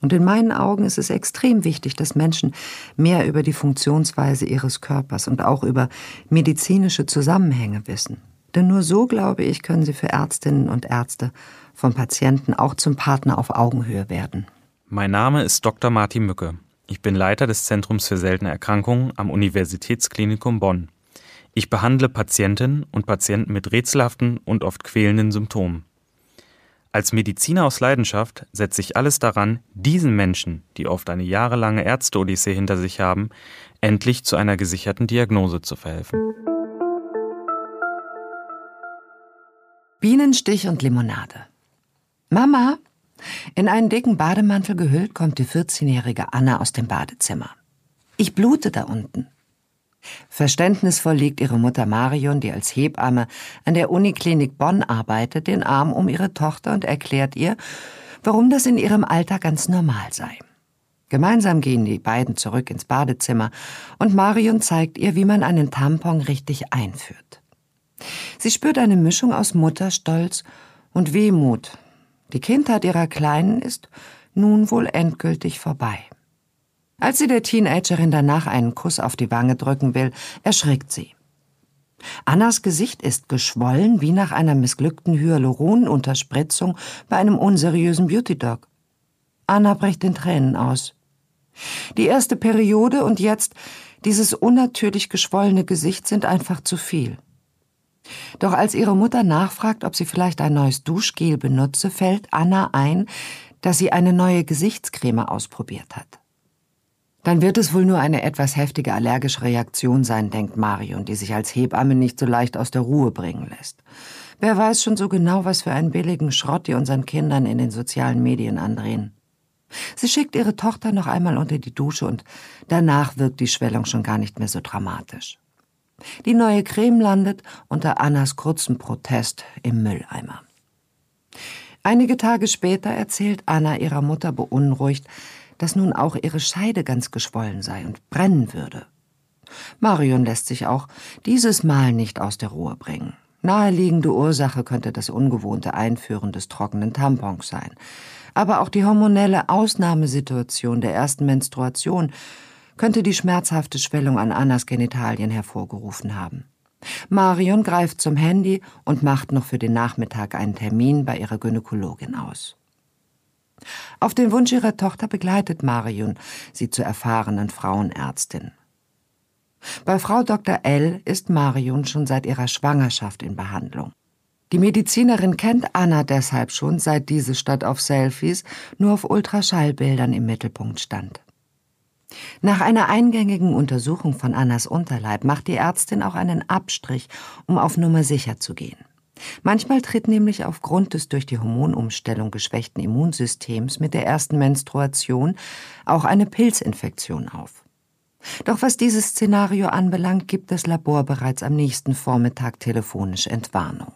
Und in meinen Augen ist es extrem wichtig, dass Menschen mehr über die Funktionsweise ihres Körpers und auch über medizinische Zusammenhänge wissen. Denn nur so, glaube ich, können sie für Ärztinnen und Ärzte vom Patienten auch zum Partner auf Augenhöhe werden. Mein Name ist Dr. Martin Mücke. Ich bin Leiter des Zentrums für seltene Erkrankungen am Universitätsklinikum Bonn. Ich behandle Patientinnen und Patienten mit rätselhaften und oft quälenden Symptomen. Als Mediziner aus Leidenschaft setze ich alles daran, diesen Menschen, die oft eine jahrelange Ärzte-Odyssee hinter sich haben, endlich zu einer gesicherten Diagnose zu verhelfen. Bienenstich und Limonade. Mama, in einen dicken Bademantel gehüllt kommt die 14-jährige Anna aus dem Badezimmer. Ich blute da unten. Verständnisvoll legt ihre Mutter Marion, die als Hebamme an der Uniklinik Bonn arbeitet, den Arm um ihre Tochter und erklärt ihr, warum das in ihrem Alter ganz normal sei. Gemeinsam gehen die beiden zurück ins Badezimmer und Marion zeigt ihr, wie man einen Tampon richtig einführt. Sie spürt eine Mischung aus Mutterstolz und Wehmut. Die Kindheit ihrer Kleinen ist nun wohl endgültig vorbei. Als sie der Teenagerin danach einen Kuss auf die Wange drücken will, erschrickt sie. Annas Gesicht ist geschwollen wie nach einer missglückten Hyaluronunterspritzung bei einem unseriösen Beauty-Dog. Anna bricht in Tränen aus. Die erste Periode und jetzt dieses unnatürlich geschwollene Gesicht sind einfach zu viel. Doch als ihre Mutter nachfragt, ob sie vielleicht ein neues Duschgel benutze, fällt Anna ein, dass sie eine neue Gesichtscreme ausprobiert hat. Dann wird es wohl nur eine etwas heftige allergische Reaktion sein, denkt Marion, die sich als Hebamme nicht so leicht aus der Ruhe bringen lässt. Wer weiß schon so genau, was für einen billigen Schrott die unseren Kindern in den sozialen Medien andrehen. Sie schickt ihre Tochter noch einmal unter die Dusche und danach wirkt die Schwellung schon gar nicht mehr so dramatisch. Die neue Creme landet unter Annas kurzem Protest im Mülleimer. Einige Tage später erzählt Anna ihrer Mutter beunruhigt, dass nun auch ihre Scheide ganz geschwollen sei und brennen würde. Marion lässt sich auch dieses Mal nicht aus der Ruhe bringen. Naheliegende Ursache könnte das ungewohnte Einführen des trockenen Tampons sein. Aber auch die hormonelle Ausnahmesituation der ersten Menstruation könnte die schmerzhafte Schwellung an Annas Genitalien hervorgerufen haben. Marion greift zum Handy und macht noch für den Nachmittag einen Termin bei ihrer Gynäkologin aus. Auf den Wunsch ihrer Tochter begleitet Marion sie zur erfahrenen Frauenärztin. Bei Frau Dr. L. ist Marion schon seit ihrer Schwangerschaft in Behandlung. Die Medizinerin kennt Anna deshalb schon, seit diese statt auf Selfies nur auf Ultraschallbildern im Mittelpunkt stand. Nach einer eingängigen Untersuchung von Annas Unterleib macht die Ärztin auch einen Abstrich, um auf Nummer sicher zu gehen. Manchmal tritt nämlich aufgrund des durch die Hormonumstellung geschwächten Immunsystems mit der ersten Menstruation auch eine Pilzinfektion auf. Doch was dieses Szenario anbelangt, gibt das Labor bereits am nächsten Vormittag telefonisch Entwarnung.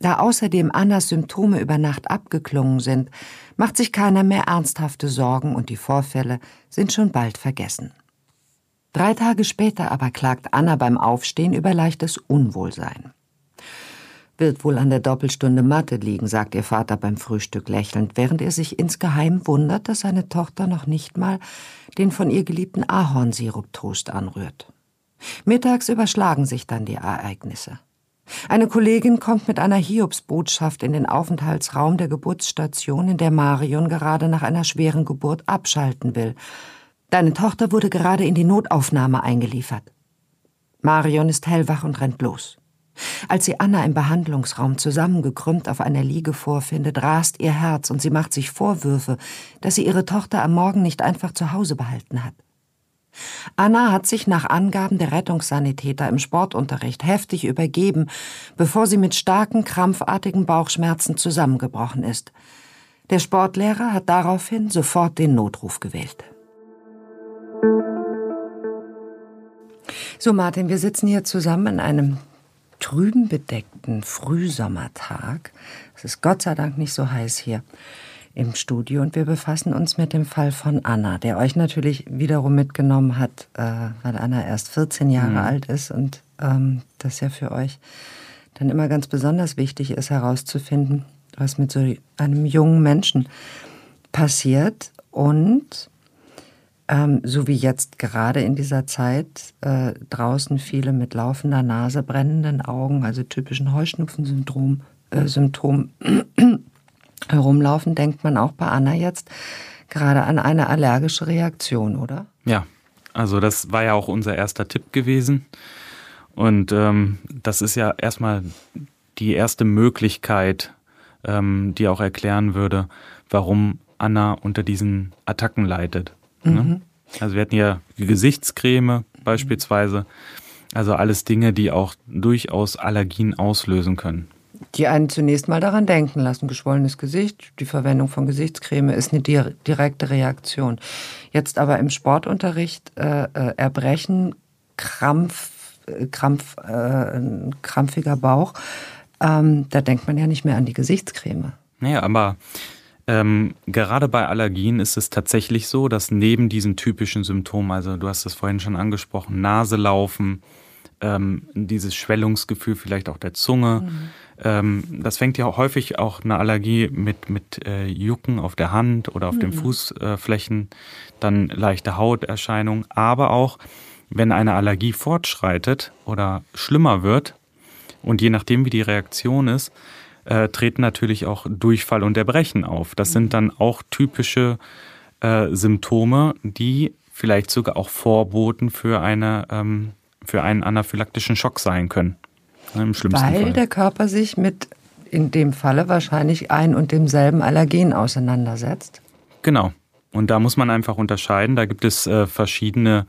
Da außerdem Annas Symptome über Nacht abgeklungen sind, macht sich keiner mehr ernsthafte Sorgen und die Vorfälle sind schon bald vergessen. Drei Tage später aber klagt Anna beim Aufstehen über leichtes Unwohlsein. Wird wohl an der Doppelstunde Mathe liegen, sagt ihr Vater beim Frühstück lächelnd, während er sich insgeheim wundert, dass seine Tochter noch nicht mal den von ihr geliebten Ahornsirup-Toast anrührt. Mittags überschlagen sich dann die Ereignisse. Eine Kollegin kommt mit einer Hiobsbotschaft in den Aufenthaltsraum der Geburtsstation, in der Marion gerade nach einer schweren Geburt abschalten will. Deine Tochter wurde gerade in die Notaufnahme eingeliefert. Marion ist hellwach und rennt los. Als sie Anna im Behandlungsraum zusammengekrümmt auf einer Liege vorfindet, rast ihr Herz und sie macht sich Vorwürfe, dass sie ihre Tochter am Morgen nicht einfach zu Hause behalten hat. Anna hat sich nach Angaben der Rettungssanitäter im Sportunterricht heftig übergeben, bevor sie mit starken, krampfartigen Bauchschmerzen zusammengebrochen ist. Der Sportlehrer hat daraufhin sofort den Notruf gewählt. So, Martin, wir sitzen hier zusammen in einem trüben bedeckten Frühsommertag. Es ist Gott sei Dank nicht so heiß hier im Studio und wir befassen uns mit dem Fall von Anna, der euch natürlich wiederum mitgenommen hat, äh, weil Anna erst 14 Jahre mhm. alt ist und ähm, das ja für euch dann immer ganz besonders wichtig ist herauszufinden, was mit so einem jungen Menschen passiert und ähm, so wie jetzt gerade in dieser Zeit äh, draußen viele mit laufender Nase, brennenden Augen, also typischen Heuschnupfensyndrom, äh, Symptom herumlaufen, denkt man auch bei Anna jetzt gerade an eine allergische Reaktion, oder? Ja, also das war ja auch unser erster Tipp gewesen. Und ähm, das ist ja erstmal die erste Möglichkeit, ähm, die auch erklären würde, warum Anna unter diesen Attacken leidet. Ne? Mhm. Ne? Also wir hatten ja Gesichtscreme beispielsweise. Also alles Dinge, die auch durchaus Allergien auslösen können. Die einen zunächst mal daran denken lassen. Geschwollenes Gesicht, die Verwendung von Gesichtscreme ist eine direkte Reaktion. Jetzt aber im Sportunterricht äh, äh, Erbrechen, Krampf, äh, Krampf, äh, krampfiger Bauch, ähm, da denkt man ja nicht mehr an die Gesichtscreme. Naja, aber ähm, gerade bei Allergien ist es tatsächlich so, dass neben diesen typischen Symptomen, also du hast es vorhin schon angesprochen, Nase laufen, ähm, dieses Schwellungsgefühl vielleicht auch der Zunge, mhm. ähm, das fängt ja häufig auch eine Allergie mit, mit äh, Jucken auf der Hand oder auf mhm. den Fußflächen, dann leichte Hauterscheinungen, aber auch wenn eine Allergie fortschreitet oder schlimmer wird und je nachdem wie die Reaktion ist, äh, treten natürlich auch Durchfall und Erbrechen auf. Das sind dann auch typische äh, Symptome, die vielleicht sogar auch Vorboten für, eine, ähm, für einen anaphylaktischen Schock sein können. Im schlimmsten Weil Fall. der Körper sich mit in dem Falle wahrscheinlich ein und demselben Allergen auseinandersetzt. Genau. Und da muss man einfach unterscheiden. Da gibt es äh, verschiedene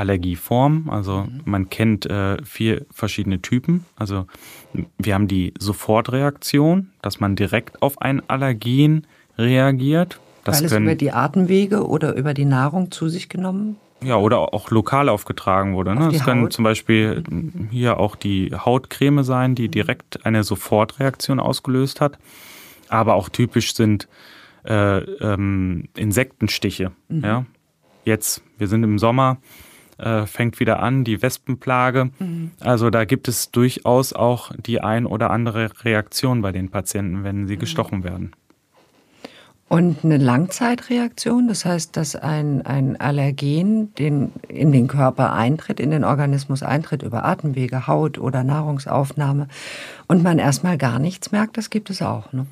Allergieform. Also mhm. man kennt äh, vier verschiedene Typen. Also wir haben die Sofortreaktion, dass man direkt auf ein Allergen reagiert. Das Weil es können, über die Atemwege oder über die Nahrung zu sich genommen ja, oder auch lokal aufgetragen wurde. Ne? Auf das können zum Beispiel hier auch die Hautcreme sein, die direkt eine Sofortreaktion ausgelöst hat. Aber auch typisch sind äh, ähm, Insektenstiche. Mhm. Ja? Jetzt, wir sind im Sommer, äh, fängt wieder an, die Wespenplage. Mhm. Also da gibt es durchaus auch die ein oder andere Reaktion bei den Patienten, wenn sie mhm. gestochen werden. Und eine Langzeitreaktion, das heißt, dass ein, ein Allergen den, in den Körper eintritt, in den Organismus eintritt über Atemwege, Haut oder Nahrungsaufnahme und man erstmal gar nichts merkt, das gibt es auch. Ne?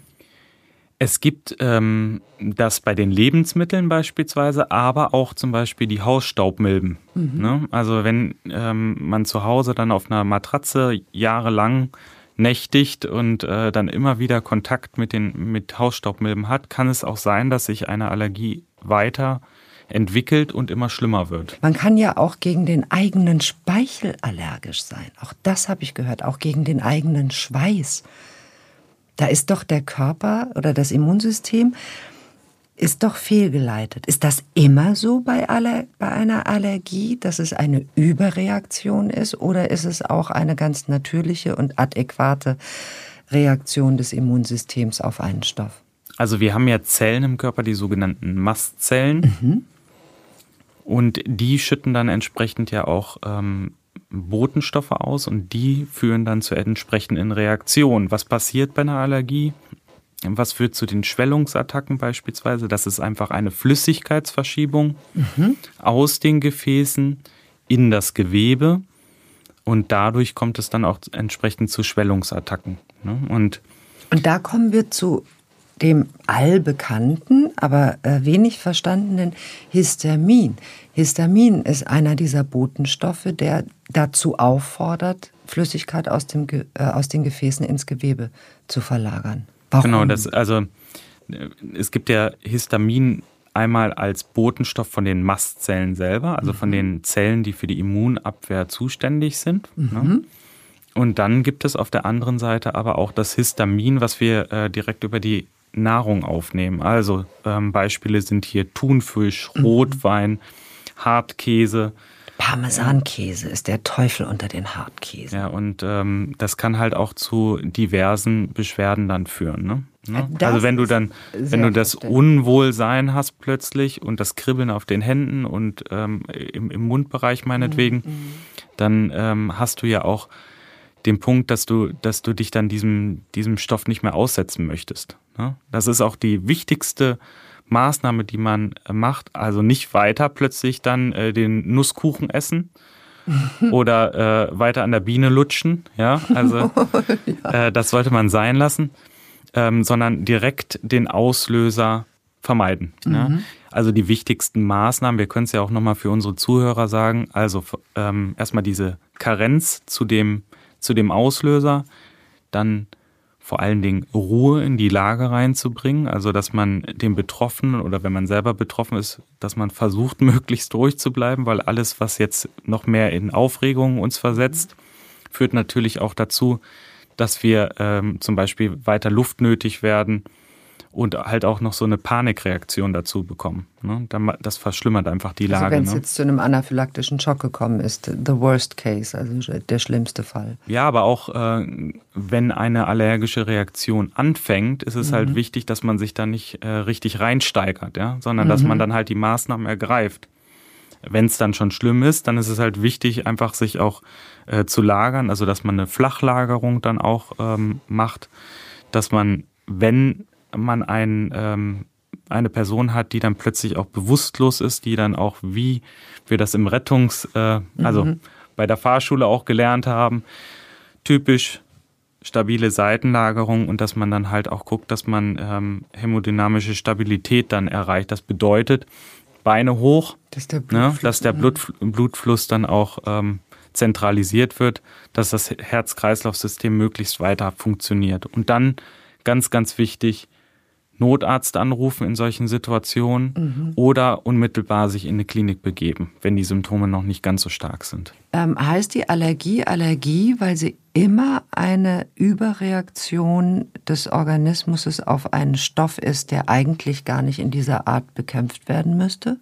Es gibt ähm, das bei den Lebensmitteln beispielsweise, aber auch zum Beispiel die Hausstaubmilben. Mhm. Ne? Also wenn ähm, man zu Hause dann auf einer Matratze jahrelang nächtigt und äh, dann immer wieder Kontakt mit den mit Hausstaubmilben hat, kann es auch sein, dass sich eine Allergie weiter entwickelt und immer schlimmer wird. Man kann ja auch gegen den eigenen Speichel allergisch sein. Auch das habe ich gehört, auch gegen den eigenen Schweiß. Da ist doch der Körper oder das Immunsystem ist doch fehlgeleitet. Ist das immer so bei, aller, bei einer Allergie, dass es eine Überreaktion ist oder ist es auch eine ganz natürliche und adäquate Reaktion des Immunsystems auf einen Stoff? Also wir haben ja Zellen im Körper, die sogenannten Mastzellen. Mhm. Und die schütten dann entsprechend ja auch ähm, Botenstoffe aus und die führen dann zu entsprechenden Reaktionen. Was passiert bei einer Allergie? Was führt zu den Schwellungsattacken beispielsweise? Das ist einfach eine Flüssigkeitsverschiebung mhm. aus den Gefäßen in das Gewebe und dadurch kommt es dann auch entsprechend zu Schwellungsattacken. Ne? Und, und da kommen wir zu dem allbekannten, aber äh, wenig verstandenen Histamin. Histamin ist einer dieser Botenstoffe, der dazu auffordert, Flüssigkeit aus, dem, äh, aus den Gefäßen ins Gewebe zu verlagern. Warum? Genau, das, also äh, es gibt ja Histamin einmal als Botenstoff von den Mastzellen selber, also mhm. von den Zellen, die für die Immunabwehr zuständig sind. Ne? Mhm. Ne? Und dann gibt es auf der anderen Seite aber auch das Histamin, was wir äh, direkt über die Nahrung aufnehmen. Also ähm, Beispiele sind hier Thunfisch, mhm. Rotwein, Hartkäse. Parmesankäse ist der Teufel unter den Hartkäse. Ja, und ähm, das kann halt auch zu diversen Beschwerden dann führen. Ne? Ne? Also wenn du dann, wenn du das Unwohlsein hast plötzlich und das Kribbeln auf den Händen und ähm, im, im Mundbereich meinetwegen, mhm. dann ähm, hast du ja auch den Punkt, dass du, dass du dich dann diesem, diesem Stoff nicht mehr aussetzen möchtest. Ne? Das ist auch die wichtigste Maßnahme, die man macht. Also nicht weiter plötzlich dann äh, den Nusskuchen essen oder äh, weiter an der Biene lutschen. Ja, also. Äh, das sollte man sein lassen, ähm, sondern direkt den Auslöser vermeiden. Mhm. Ja? Also die wichtigsten Maßnahmen, wir können es ja auch nochmal für unsere Zuhörer sagen, also ähm, erstmal diese Karenz zu dem, zu dem Auslöser, dann vor allen Dingen Ruhe in die Lage reinzubringen, also dass man den Betroffenen oder wenn man selber betroffen ist, dass man versucht, möglichst ruhig zu bleiben, weil alles, was jetzt noch mehr in Aufregung uns versetzt, führt natürlich auch dazu, dass wir ähm, zum Beispiel weiter Luft nötig werden und halt auch noch so eine Panikreaktion dazu bekommen. Ne? Das verschlimmert einfach die also Lage. Wenn es ne? jetzt zu einem anaphylaktischen Schock gekommen ist, the worst case, also der schlimmste Fall. Ja, aber auch äh, wenn eine allergische Reaktion anfängt, ist es halt mhm. halt wichtig, dass man sich da nicht äh, richtig reinsteigert, ja? sondern mhm. dass man dann halt die Maßnahmen ergreift. Wenn es dann schon schlimm ist, dann ist es halt wichtig, einfach sich auch äh, zu lagern, also dass man eine Flachlagerung dann auch ähm, macht, dass man, wenn man ein, ähm, eine Person hat, die dann plötzlich auch bewusstlos ist, die dann auch, wie wir das im Rettungs-, äh, also mhm. bei der Fahrschule auch gelernt haben, typisch stabile Seitenlagerung und dass man dann halt auch guckt, dass man ähm, hämodynamische Stabilität dann erreicht. Das bedeutet Beine hoch, dass der, ne, dass der Blut, Blutfluss dann auch ähm, zentralisiert wird, dass das Herz-Kreislauf-System möglichst weiter funktioniert. Und dann ganz, ganz wichtig, Notarzt anrufen in solchen Situationen mhm. oder unmittelbar sich in eine Klinik begeben, wenn die Symptome noch nicht ganz so stark sind. Ähm, heißt die Allergie Allergie, weil sie immer eine Überreaktion des Organismus auf einen Stoff ist, der eigentlich gar nicht in dieser Art bekämpft werden müsste?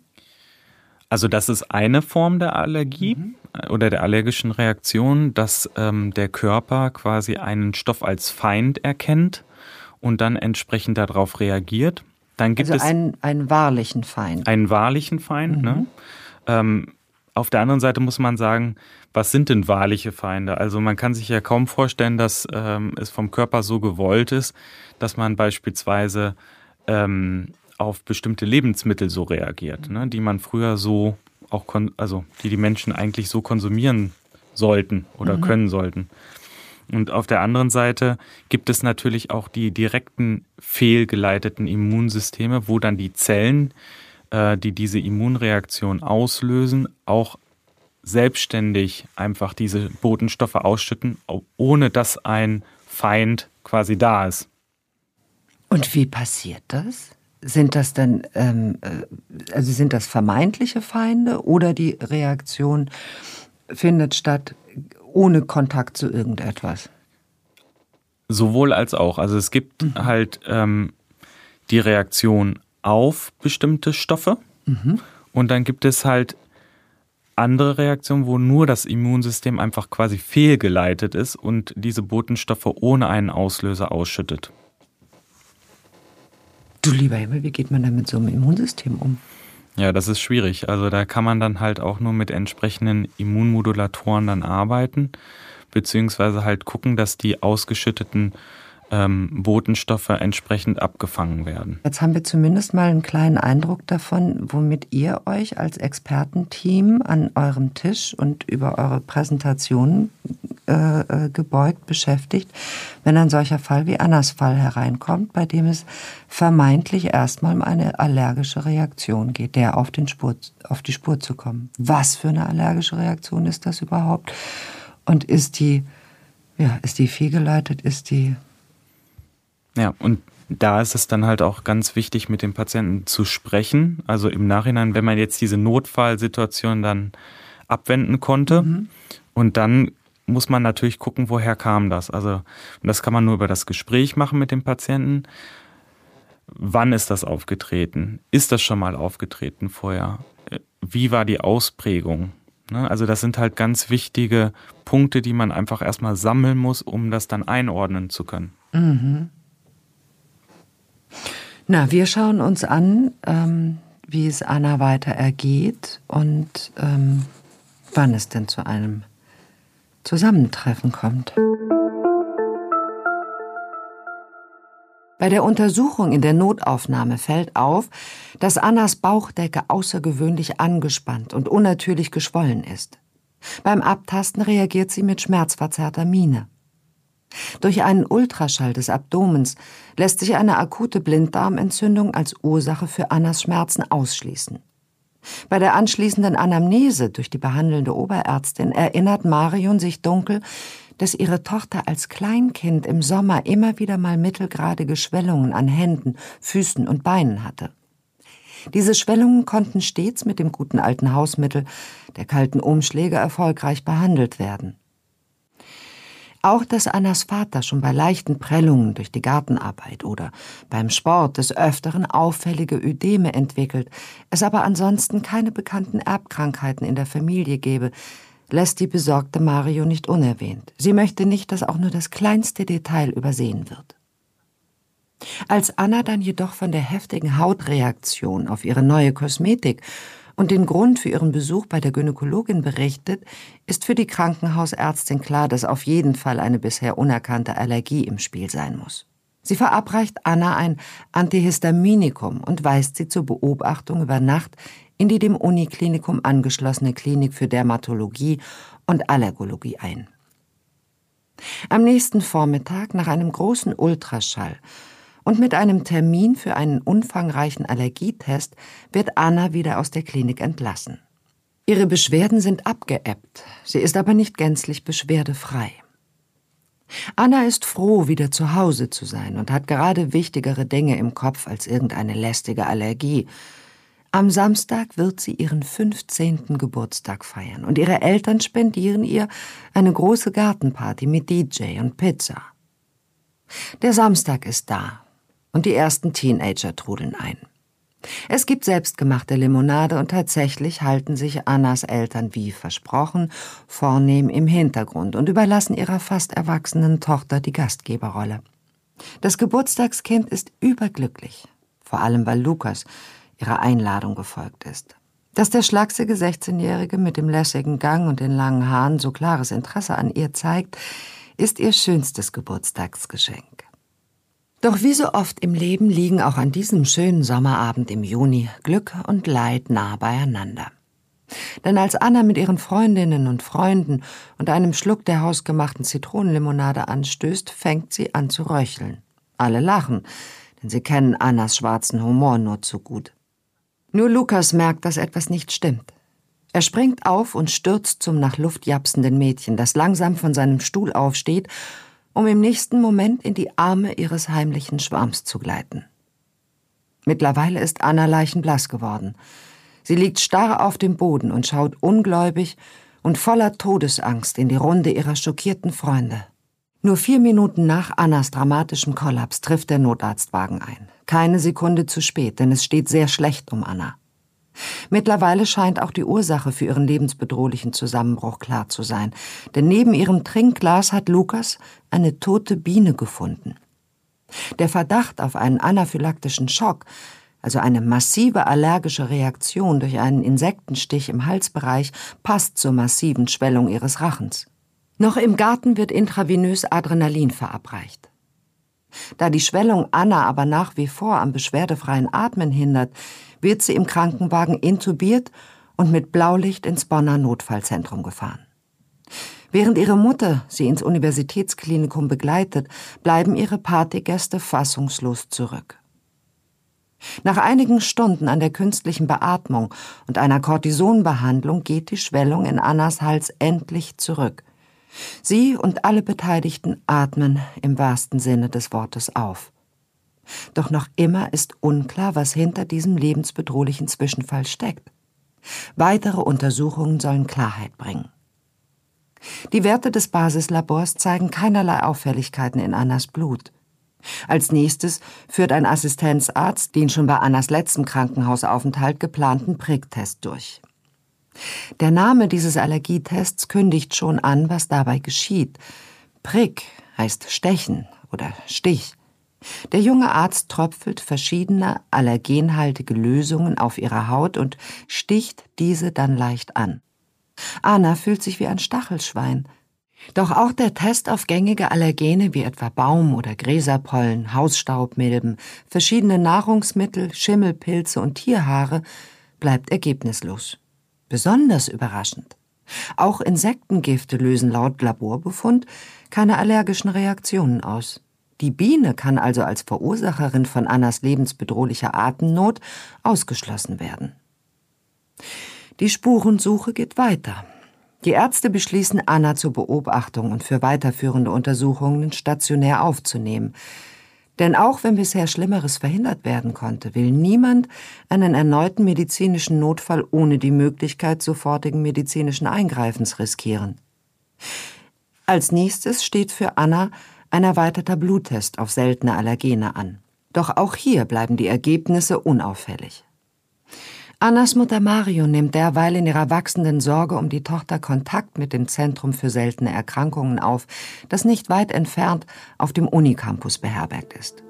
Also das ist eine Form der Allergie mhm. oder der allergischen Reaktion, dass ähm, der Körper quasi einen Stoff als Feind erkennt und dann entsprechend darauf reagiert. Dann gibt also es einen, einen wahrlichen Feind. Einen wahrlichen Feind. Mhm. Ne? Ähm, auf der anderen Seite muss man sagen, was sind denn wahrliche Feinde? Also man kann sich ja kaum vorstellen, dass ähm, es vom Körper so gewollt ist, dass man beispielsweise ähm, auf bestimmte Lebensmittel so reagiert, ne? die man früher so auch, also die die Menschen eigentlich so konsumieren sollten oder mhm. können sollten. Und auf der anderen Seite gibt es natürlich auch die direkten fehlgeleiteten Immunsysteme, wo dann die Zellen, äh, die diese Immunreaktion auslösen, auch selbstständig einfach diese Botenstoffe ausschütten, ohne dass ein Feind quasi da ist. Und wie passiert das? Sind das dann, ähm, äh, also sind das vermeintliche Feinde oder die Reaktion findet statt ohne Kontakt zu irgendetwas? Sowohl als auch. Also es gibt mhm. halt ähm, die Reaktion auf bestimmte Stoffe mhm. und dann gibt es halt andere Reaktionen, wo nur das Immunsystem einfach quasi fehlgeleitet ist und diese Botenstoffe ohne einen Auslöser ausschüttet. Du lieber Himmel, wie geht man da mit so einem Immunsystem um? Ja, das ist schwierig. Also da kann man dann halt auch nur mit entsprechenden Immunmodulatoren dann arbeiten, beziehungsweise halt gucken, dass die ausgeschütteten ähm, Botenstoffe entsprechend abgefangen werden. Jetzt haben wir zumindest mal einen kleinen Eindruck davon, womit ihr euch als Expertenteam an eurem Tisch und über eure Präsentation äh, äh, gebeugt beschäftigt, wenn ein solcher Fall wie Annas Fall hereinkommt, bei dem es vermeintlich erstmal um eine allergische Reaktion geht, der auf, den Spur, auf die Spur zu kommen. Was für eine allergische Reaktion ist das überhaupt? Und ist die, ja, ist die fehlgeleitet, ist die ja, und da ist es dann halt auch ganz wichtig, mit dem Patienten zu sprechen. Also im Nachhinein, wenn man jetzt diese Notfallsituation dann abwenden konnte. Mhm. Und dann muss man natürlich gucken, woher kam das. Also, das kann man nur über das Gespräch machen mit dem Patienten. Wann ist das aufgetreten? Ist das schon mal aufgetreten vorher? Wie war die Ausprägung? Ne? Also das sind halt ganz wichtige Punkte, die man einfach erstmal sammeln muss, um das dann einordnen zu können. Mhm. Na, wir schauen uns an, ähm, wie es Anna weiter ergeht und ähm, wann es denn zu einem Zusammentreffen kommt. Bei der Untersuchung in der Notaufnahme fällt auf, dass Annas Bauchdecke außergewöhnlich angespannt und unnatürlich geschwollen ist. Beim Abtasten reagiert sie mit schmerzverzerrter Miene. Durch einen Ultraschall des Abdomens lässt sich eine akute Blinddarmentzündung als Ursache für Annas Schmerzen ausschließen. Bei der anschließenden Anamnese durch die behandelnde Oberärztin erinnert Marion sich dunkel, dass ihre Tochter als Kleinkind im Sommer immer wieder mal mittelgradige Schwellungen an Händen, Füßen und Beinen hatte. Diese Schwellungen konnten stets mit dem guten alten Hausmittel der kalten Umschläge erfolgreich behandelt werden. Auch dass Annas Vater schon bei leichten Prellungen durch die Gartenarbeit oder beim Sport des Öfteren auffällige Ödeme entwickelt, es aber ansonsten keine bekannten Erbkrankheiten in der Familie gebe, lässt die besorgte Mario nicht unerwähnt. Sie möchte nicht, dass auch nur das kleinste Detail übersehen wird. Als Anna dann jedoch von der heftigen Hautreaktion auf ihre neue Kosmetik und den Grund für ihren Besuch bei der Gynäkologin berichtet, ist für die Krankenhausärztin klar, dass auf jeden Fall eine bisher unerkannte Allergie im Spiel sein muss. Sie verabreicht Anna ein Antihistaminikum und weist sie zur Beobachtung über Nacht in die dem Uniklinikum angeschlossene Klinik für Dermatologie und Allergologie ein. Am nächsten Vormittag, nach einem großen Ultraschall und mit einem Termin für einen umfangreichen Allergietest, wird Anna wieder aus der Klinik entlassen. Ihre Beschwerden sind abgeebbt, sie ist aber nicht gänzlich beschwerdefrei. Anna ist froh, wieder zu Hause zu sein und hat gerade wichtigere Dinge im Kopf als irgendeine lästige Allergie, am Samstag wird sie ihren 15. Geburtstag feiern und ihre Eltern spendieren ihr eine große Gartenparty mit DJ und Pizza. Der Samstag ist da und die ersten Teenager trudeln ein. Es gibt selbstgemachte Limonade und tatsächlich halten sich Annas Eltern wie versprochen vornehm im Hintergrund und überlassen ihrer fast erwachsenen Tochter die Gastgeberrolle. Das Geburtstagskind ist überglücklich, vor allem weil Lukas, ihrer Einladung gefolgt ist. Dass der schlagsige 16-Jährige mit dem lässigen Gang und den langen Haaren so klares Interesse an ihr zeigt, ist ihr schönstes Geburtstagsgeschenk. Doch wie so oft im Leben liegen auch an diesem schönen Sommerabend im Juni Glück und Leid nah beieinander. Denn als Anna mit ihren Freundinnen und Freunden und einem Schluck der hausgemachten Zitronenlimonade anstößt, fängt sie an zu röcheln. Alle lachen, denn sie kennen Annas schwarzen Humor nur zu gut. Nur Lukas merkt, dass etwas nicht stimmt. Er springt auf und stürzt zum nach Luft japsenden Mädchen, das langsam von seinem Stuhl aufsteht, um im nächsten Moment in die Arme ihres heimlichen Schwarms zu gleiten. Mittlerweile ist Anna leichenblass geworden. Sie liegt starr auf dem Boden und schaut ungläubig und voller Todesangst in die Runde ihrer schockierten Freunde. Nur vier Minuten nach Annas dramatischem Kollaps trifft der Notarztwagen ein. Keine Sekunde zu spät, denn es steht sehr schlecht um Anna. Mittlerweile scheint auch die Ursache für ihren lebensbedrohlichen Zusammenbruch klar zu sein, denn neben ihrem Trinkglas hat Lukas eine tote Biene gefunden. Der Verdacht auf einen anaphylaktischen Schock, also eine massive allergische Reaktion durch einen Insektenstich im Halsbereich, passt zur massiven Schwellung ihres Rachens. Noch im Garten wird intravenös Adrenalin verabreicht. Da die Schwellung Anna aber nach wie vor am beschwerdefreien Atmen hindert, wird sie im Krankenwagen intubiert und mit Blaulicht ins Bonner Notfallzentrum gefahren. Während ihre Mutter sie ins Universitätsklinikum begleitet, bleiben ihre Partygäste fassungslos zurück. Nach einigen Stunden an der künstlichen Beatmung und einer Cortisonbehandlung geht die Schwellung in Annas Hals endlich zurück. Sie und alle Beteiligten atmen im wahrsten Sinne des Wortes auf. Doch noch immer ist unklar, was hinter diesem lebensbedrohlichen Zwischenfall steckt. Weitere Untersuchungen sollen Klarheit bringen. Die Werte des Basislabors zeigen keinerlei Auffälligkeiten in Annas Blut. Als nächstes führt ein Assistenzarzt den schon bei Annas letztem Krankenhausaufenthalt geplanten Pricktest durch. Der Name dieses Allergietests kündigt schon an, was dabei geschieht. Prick heißt stechen oder Stich. Der junge Arzt tröpfelt verschiedene allergenhaltige Lösungen auf ihre Haut und sticht diese dann leicht an. Anna fühlt sich wie ein Stachelschwein. Doch auch der Test auf gängige Allergene wie etwa Baum- oder Gräserpollen, Hausstaubmilben, verschiedene Nahrungsmittel, Schimmelpilze und Tierhaare bleibt ergebnislos. Besonders überraschend. Auch Insektengifte lösen laut Laborbefund keine allergischen Reaktionen aus. Die Biene kann also als Verursacherin von Annas lebensbedrohlicher Atemnot ausgeschlossen werden. Die Spurensuche geht weiter. Die Ärzte beschließen, Anna zur Beobachtung und für weiterführende Untersuchungen stationär aufzunehmen. Denn auch wenn bisher Schlimmeres verhindert werden konnte, will niemand einen erneuten medizinischen Notfall ohne die Möglichkeit sofortigen medizinischen Eingreifens riskieren. Als nächstes steht für Anna ein erweiterter Bluttest auf seltene Allergene an. Doch auch hier bleiben die Ergebnisse unauffällig. Annas Mutter Mario nimmt derweil in ihrer wachsenden Sorge um die Tochter Kontakt mit dem Zentrum für seltene Erkrankungen auf, das nicht weit entfernt auf dem Unicampus beherbergt ist.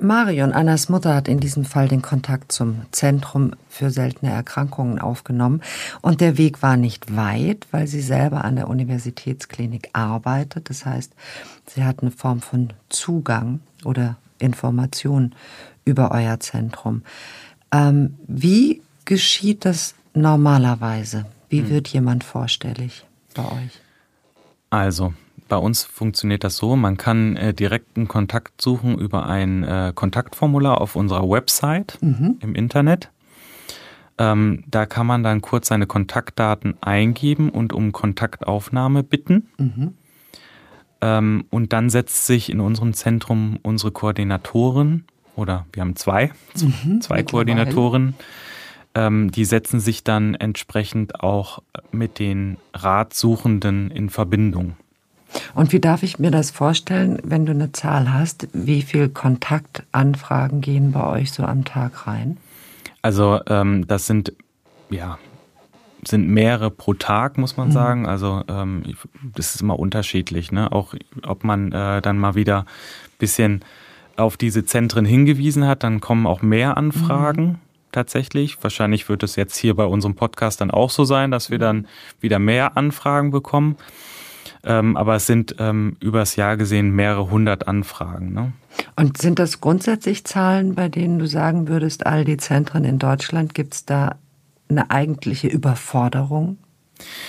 Marion, Annas Mutter, hat in diesem Fall den Kontakt zum Zentrum für seltene Erkrankungen aufgenommen. Und der Weg war nicht weit, weil sie selber an der Universitätsklinik arbeitet. Das heißt, sie hat eine Form von Zugang oder Information über euer Zentrum. Ähm, wie geschieht das normalerweise? Wie hm. wird jemand vorstellig bei euch? Also, bei uns funktioniert das so, man kann äh, direkten Kontakt suchen über ein äh, Kontaktformular auf unserer Website mhm. im Internet. Ähm, da kann man dann kurz seine Kontaktdaten eingeben und um Kontaktaufnahme bitten. Mhm. Ähm, und dann setzt sich in unserem Zentrum unsere Koordinatorin oder wir haben zwei, mhm, zwei Koordinatoren, ähm, die setzen sich dann entsprechend auch mit den Ratsuchenden in Verbindung. Und wie darf ich mir das vorstellen, wenn du eine Zahl hast, wie viel Kontaktanfragen gehen bei euch so am Tag rein? Also ähm, das sind ja sind mehrere pro Tag, muss man mhm. sagen. Also ähm, das ist immer unterschiedlich. Ne? Auch ob man äh, dann mal wieder ein bisschen auf diese Zentren hingewiesen hat, dann kommen auch mehr Anfragen. Mhm. Tatsächlich. Wahrscheinlich wird es jetzt hier bei unserem Podcast dann auch so sein, dass wir dann wieder mehr Anfragen bekommen. Ähm, aber es sind ähm, übers Jahr gesehen mehrere hundert Anfragen. Ne? Und sind das grundsätzlich Zahlen, bei denen du sagen würdest, all die Zentren in Deutschland, gibt es da eine eigentliche Überforderung?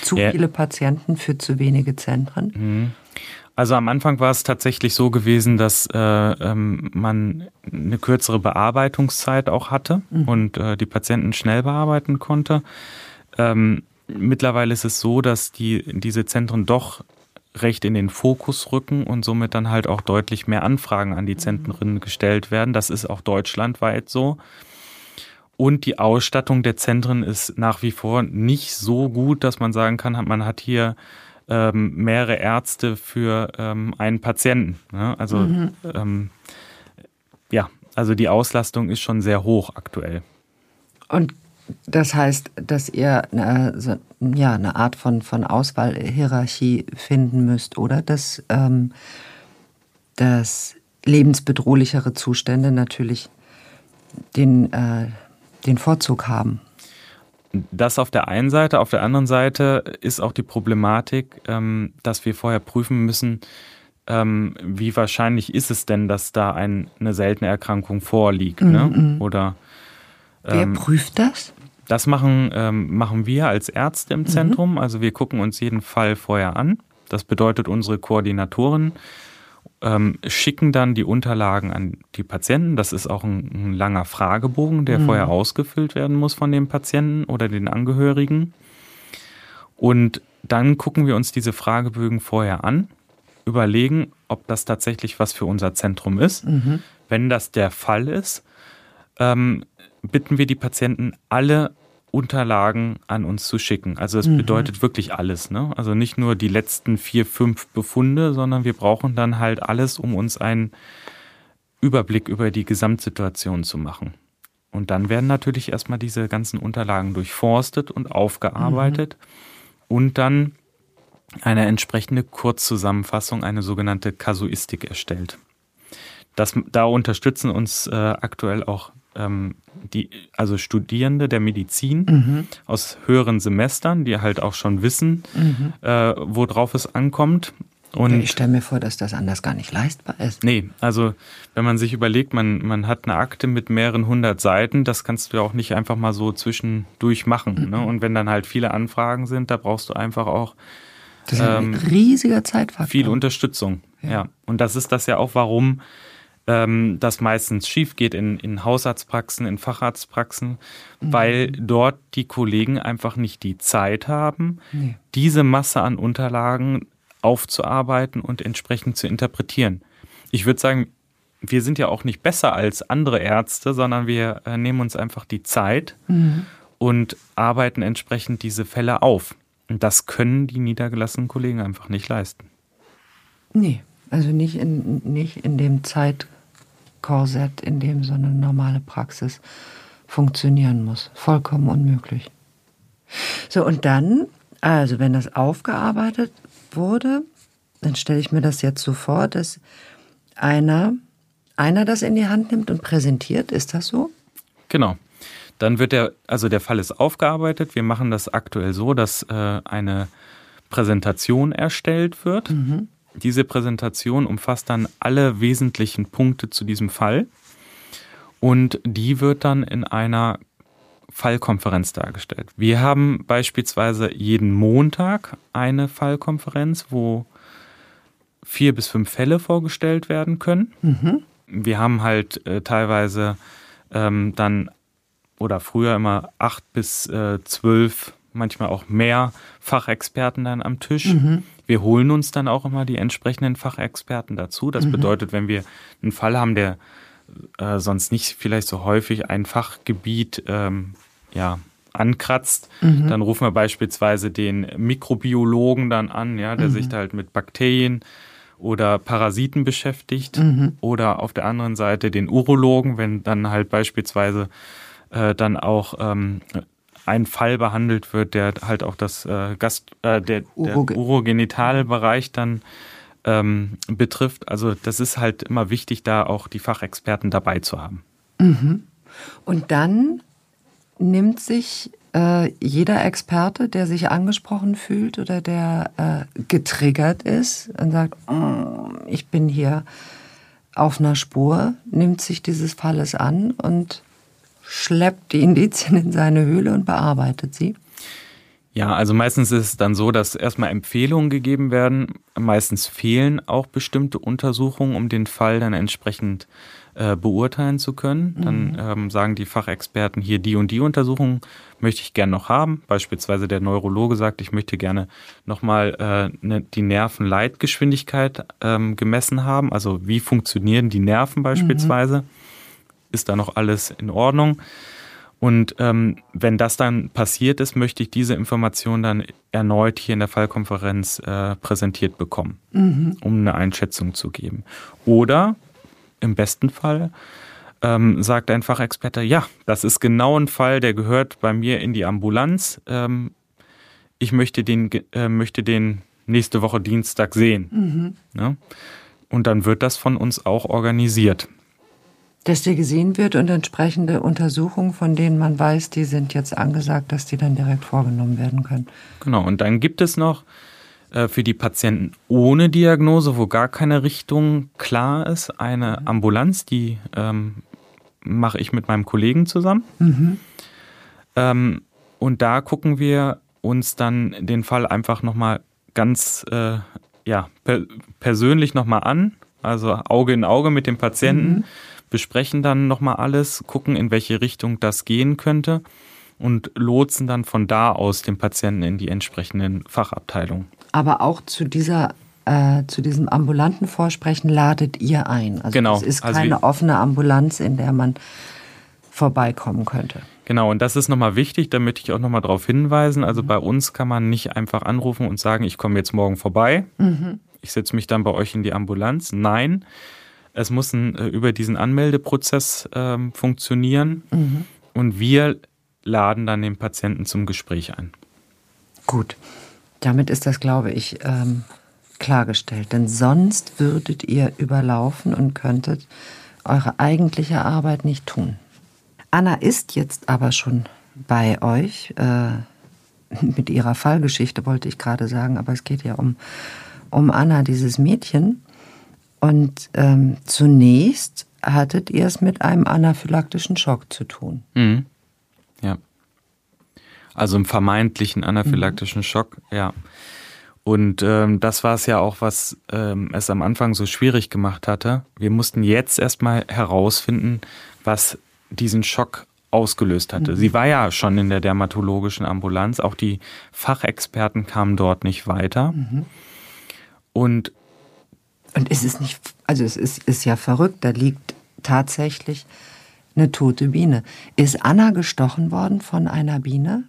Zu ja. viele Patienten für zu wenige Zentren? Mhm. Also am Anfang war es tatsächlich so gewesen, dass äh, ähm, man eine kürzere Bearbeitungszeit auch hatte mhm. und äh, die Patienten schnell bearbeiten konnte. Ähm, mittlerweile ist es so, dass die, diese Zentren doch recht in den Fokus rücken und somit dann halt auch deutlich mehr Anfragen an die Zentren gestellt werden. Das ist auch deutschlandweit so. Und die Ausstattung der Zentren ist nach wie vor nicht so gut, dass man sagen kann, man hat hier ähm, mehrere Ärzte für ähm, einen Patienten. Ne? Also mhm. ähm, ja, also die Auslastung ist schon sehr hoch aktuell. Und das heißt, dass ihr eine, so, ja, eine Art von, von Auswahlhierarchie finden müsst, oder? Dass, ähm, dass lebensbedrohlichere Zustände natürlich den, äh, den Vorzug haben. Das auf der einen Seite. Auf der anderen Seite ist auch die Problematik, ähm, dass wir vorher prüfen müssen, ähm, wie wahrscheinlich ist es denn, dass da ein, eine seltene Erkrankung vorliegt. Mm -mm. Ne? Mhm. Oder, Wer ähm, prüft das? Das machen, ähm, machen wir als Ärzte im mhm. Zentrum. Mhm. Also wir gucken uns jeden Fall vorher an. Das bedeutet, unsere Koordinatoren ähm, schicken dann die Unterlagen an die Patienten. Das ist auch ein, ein langer Fragebogen, der mhm. vorher ausgefüllt werden muss von dem Patienten oder den Angehörigen. Und dann gucken wir uns diese Fragebögen vorher an, überlegen, ob das tatsächlich was für unser Zentrum ist. Mhm. Wenn das der Fall ist, ähm, bitten wir die Patienten, alle Unterlagen an uns zu schicken. Also es mhm. bedeutet wirklich alles. Ne? Also nicht nur die letzten vier, fünf Befunde, sondern wir brauchen dann halt alles, um uns einen Überblick über die Gesamtsituation zu machen. Und dann werden natürlich erstmal diese ganzen Unterlagen durchforstet und aufgearbeitet mhm. und dann eine entsprechende Kurzzusammenfassung, eine sogenannte Kasuistik erstellt. Das, da unterstützen uns äh, aktuell auch ähm, die, also Studierende der Medizin mhm. aus höheren Semestern, die halt auch schon wissen, mhm. äh, worauf es ankommt. Und ich stelle mir vor, dass das anders gar nicht leistbar ist. Nee, also wenn man sich überlegt, man, man hat eine Akte mit mehreren hundert Seiten, das kannst du ja auch nicht einfach mal so zwischendurch machen. Mhm. Ne? Und wenn dann halt viele Anfragen sind, da brauchst du einfach auch das ist ein ähm, riesiger Zeitfaktor. Viel Unterstützung, ja. ja. Und das ist das ja auch, warum ähm, das meistens schief geht in, in Hausarztpraxen, in Facharztpraxen, mhm. weil dort die Kollegen einfach nicht die Zeit haben, nee. diese Masse an Unterlagen aufzuarbeiten und entsprechend zu interpretieren. Ich würde sagen, wir sind ja auch nicht besser als andere Ärzte, sondern wir äh, nehmen uns einfach die Zeit mhm. und arbeiten entsprechend diese Fälle auf. Und das können die niedergelassenen Kollegen einfach nicht leisten. Nee, also nicht in, nicht in dem Zeitkorsett, in dem so eine normale Praxis funktionieren muss. Vollkommen unmöglich. So, und dann, also wenn das aufgearbeitet wurde, dann stelle ich mir das jetzt so vor, dass einer, einer das in die Hand nimmt und präsentiert. Ist das so? Genau. Dann wird der, also der Fall ist aufgearbeitet. Wir machen das aktuell so, dass äh, eine Präsentation erstellt wird. Mhm. Diese Präsentation umfasst dann alle wesentlichen Punkte zu diesem Fall. Und die wird dann in einer Fallkonferenz dargestellt. Wir haben beispielsweise jeden Montag eine Fallkonferenz, wo vier bis fünf Fälle vorgestellt werden können. Mhm. Wir haben halt äh, teilweise ähm, dann oder früher immer acht bis äh, zwölf, manchmal auch mehr Fachexperten dann am Tisch. Mhm. Wir holen uns dann auch immer die entsprechenden Fachexperten dazu. Das mhm. bedeutet, wenn wir einen Fall haben, der äh, sonst nicht vielleicht so häufig ein Fachgebiet ähm, ja, ankratzt, mhm. dann rufen wir beispielsweise den Mikrobiologen dann an, ja, der sich da halt mit Bakterien oder Parasiten beschäftigt. Mhm. Oder auf der anderen Seite den Urologen, wenn dann halt beispielsweise äh, dann auch ähm, ein Fall behandelt wird, der halt auch das äh, Gast, äh, der, der Urogenitalbereich dann ähm, betrifft. Also das ist halt immer wichtig, da auch die Fachexperten dabei zu haben. Mhm. Und dann nimmt sich äh, jeder Experte, der sich angesprochen fühlt oder der äh, getriggert ist und sagt, oh, ich bin hier auf einer Spur, nimmt sich dieses Falles an und schleppt die Indizien in seine Höhle und bearbeitet sie? Ja, also meistens ist es dann so, dass erstmal Empfehlungen gegeben werden. Meistens fehlen auch bestimmte Untersuchungen, um den Fall dann entsprechend äh, beurteilen zu können. Dann mhm. ähm, sagen die Fachexperten hier die und die Untersuchung möchte ich gerne noch haben. Beispielsweise der Neurologe sagt, ich möchte gerne nochmal äh, ne, die Nervenleitgeschwindigkeit ähm, gemessen haben. Also wie funktionieren die Nerven beispielsweise? Mhm ist da noch alles in Ordnung. Und ähm, wenn das dann passiert ist, möchte ich diese Information dann erneut hier in der Fallkonferenz äh, präsentiert bekommen, mhm. um eine Einschätzung zu geben. Oder im besten Fall ähm, sagt ein Fachexperte, ja, das ist genau ein Fall, der gehört bei mir in die Ambulanz. Ähm, ich möchte den, äh, möchte den nächste Woche Dienstag sehen. Mhm. Ja? Und dann wird das von uns auch organisiert dass der gesehen wird und entsprechende Untersuchungen, von denen man weiß, die sind jetzt angesagt, dass die dann direkt vorgenommen werden können. Genau, und dann gibt es noch äh, für die Patienten ohne Diagnose, wo gar keine Richtung klar ist, eine. Ambulanz, die ähm, mache ich mit meinem Kollegen zusammen. Mhm. Ähm, und da gucken wir uns dann den Fall einfach nochmal ganz äh, ja, per persönlich nochmal an, also Auge in Auge mit dem Patienten. Mhm besprechen dann nochmal alles, gucken, in welche Richtung das gehen könnte und lotsen dann von da aus den Patienten in die entsprechenden Fachabteilungen. Aber auch zu dieser äh, zu diesem ambulanten Vorsprechen ladet ihr ein. Also genau. es ist also keine also offene Ambulanz, in der man vorbeikommen könnte. Genau, und das ist nochmal wichtig, da möchte ich auch nochmal darauf hinweisen. Also mhm. bei uns kann man nicht einfach anrufen und sagen, ich komme jetzt morgen vorbei. Mhm. Ich setze mich dann bei euch in die Ambulanz. Nein, es muss ein, äh, über diesen Anmeldeprozess ähm, funktionieren mhm. und wir laden dann den Patienten zum Gespräch ein. Gut, damit ist das, glaube ich, ähm, klargestellt. Denn sonst würdet ihr überlaufen und könntet eure eigentliche Arbeit nicht tun. Anna ist jetzt aber schon bei euch. Äh, mit ihrer Fallgeschichte wollte ich gerade sagen, aber es geht ja um, um Anna, dieses Mädchen. Und ähm, zunächst hattet ihr es mit einem anaphylaktischen Schock zu tun. Mhm. Ja. Also im vermeintlichen anaphylaktischen mhm. Schock, ja. Und ähm, das war es ja auch, was ähm, es am Anfang so schwierig gemacht hatte. Wir mussten jetzt erstmal herausfinden, was diesen Schock ausgelöst hatte. Mhm. Sie war ja schon in der dermatologischen Ambulanz, auch die Fachexperten kamen dort nicht weiter. Mhm. Und und ist es nicht, also es ist, ist ja verrückt, da liegt tatsächlich eine tote Biene. Ist Anna gestochen worden von einer Biene?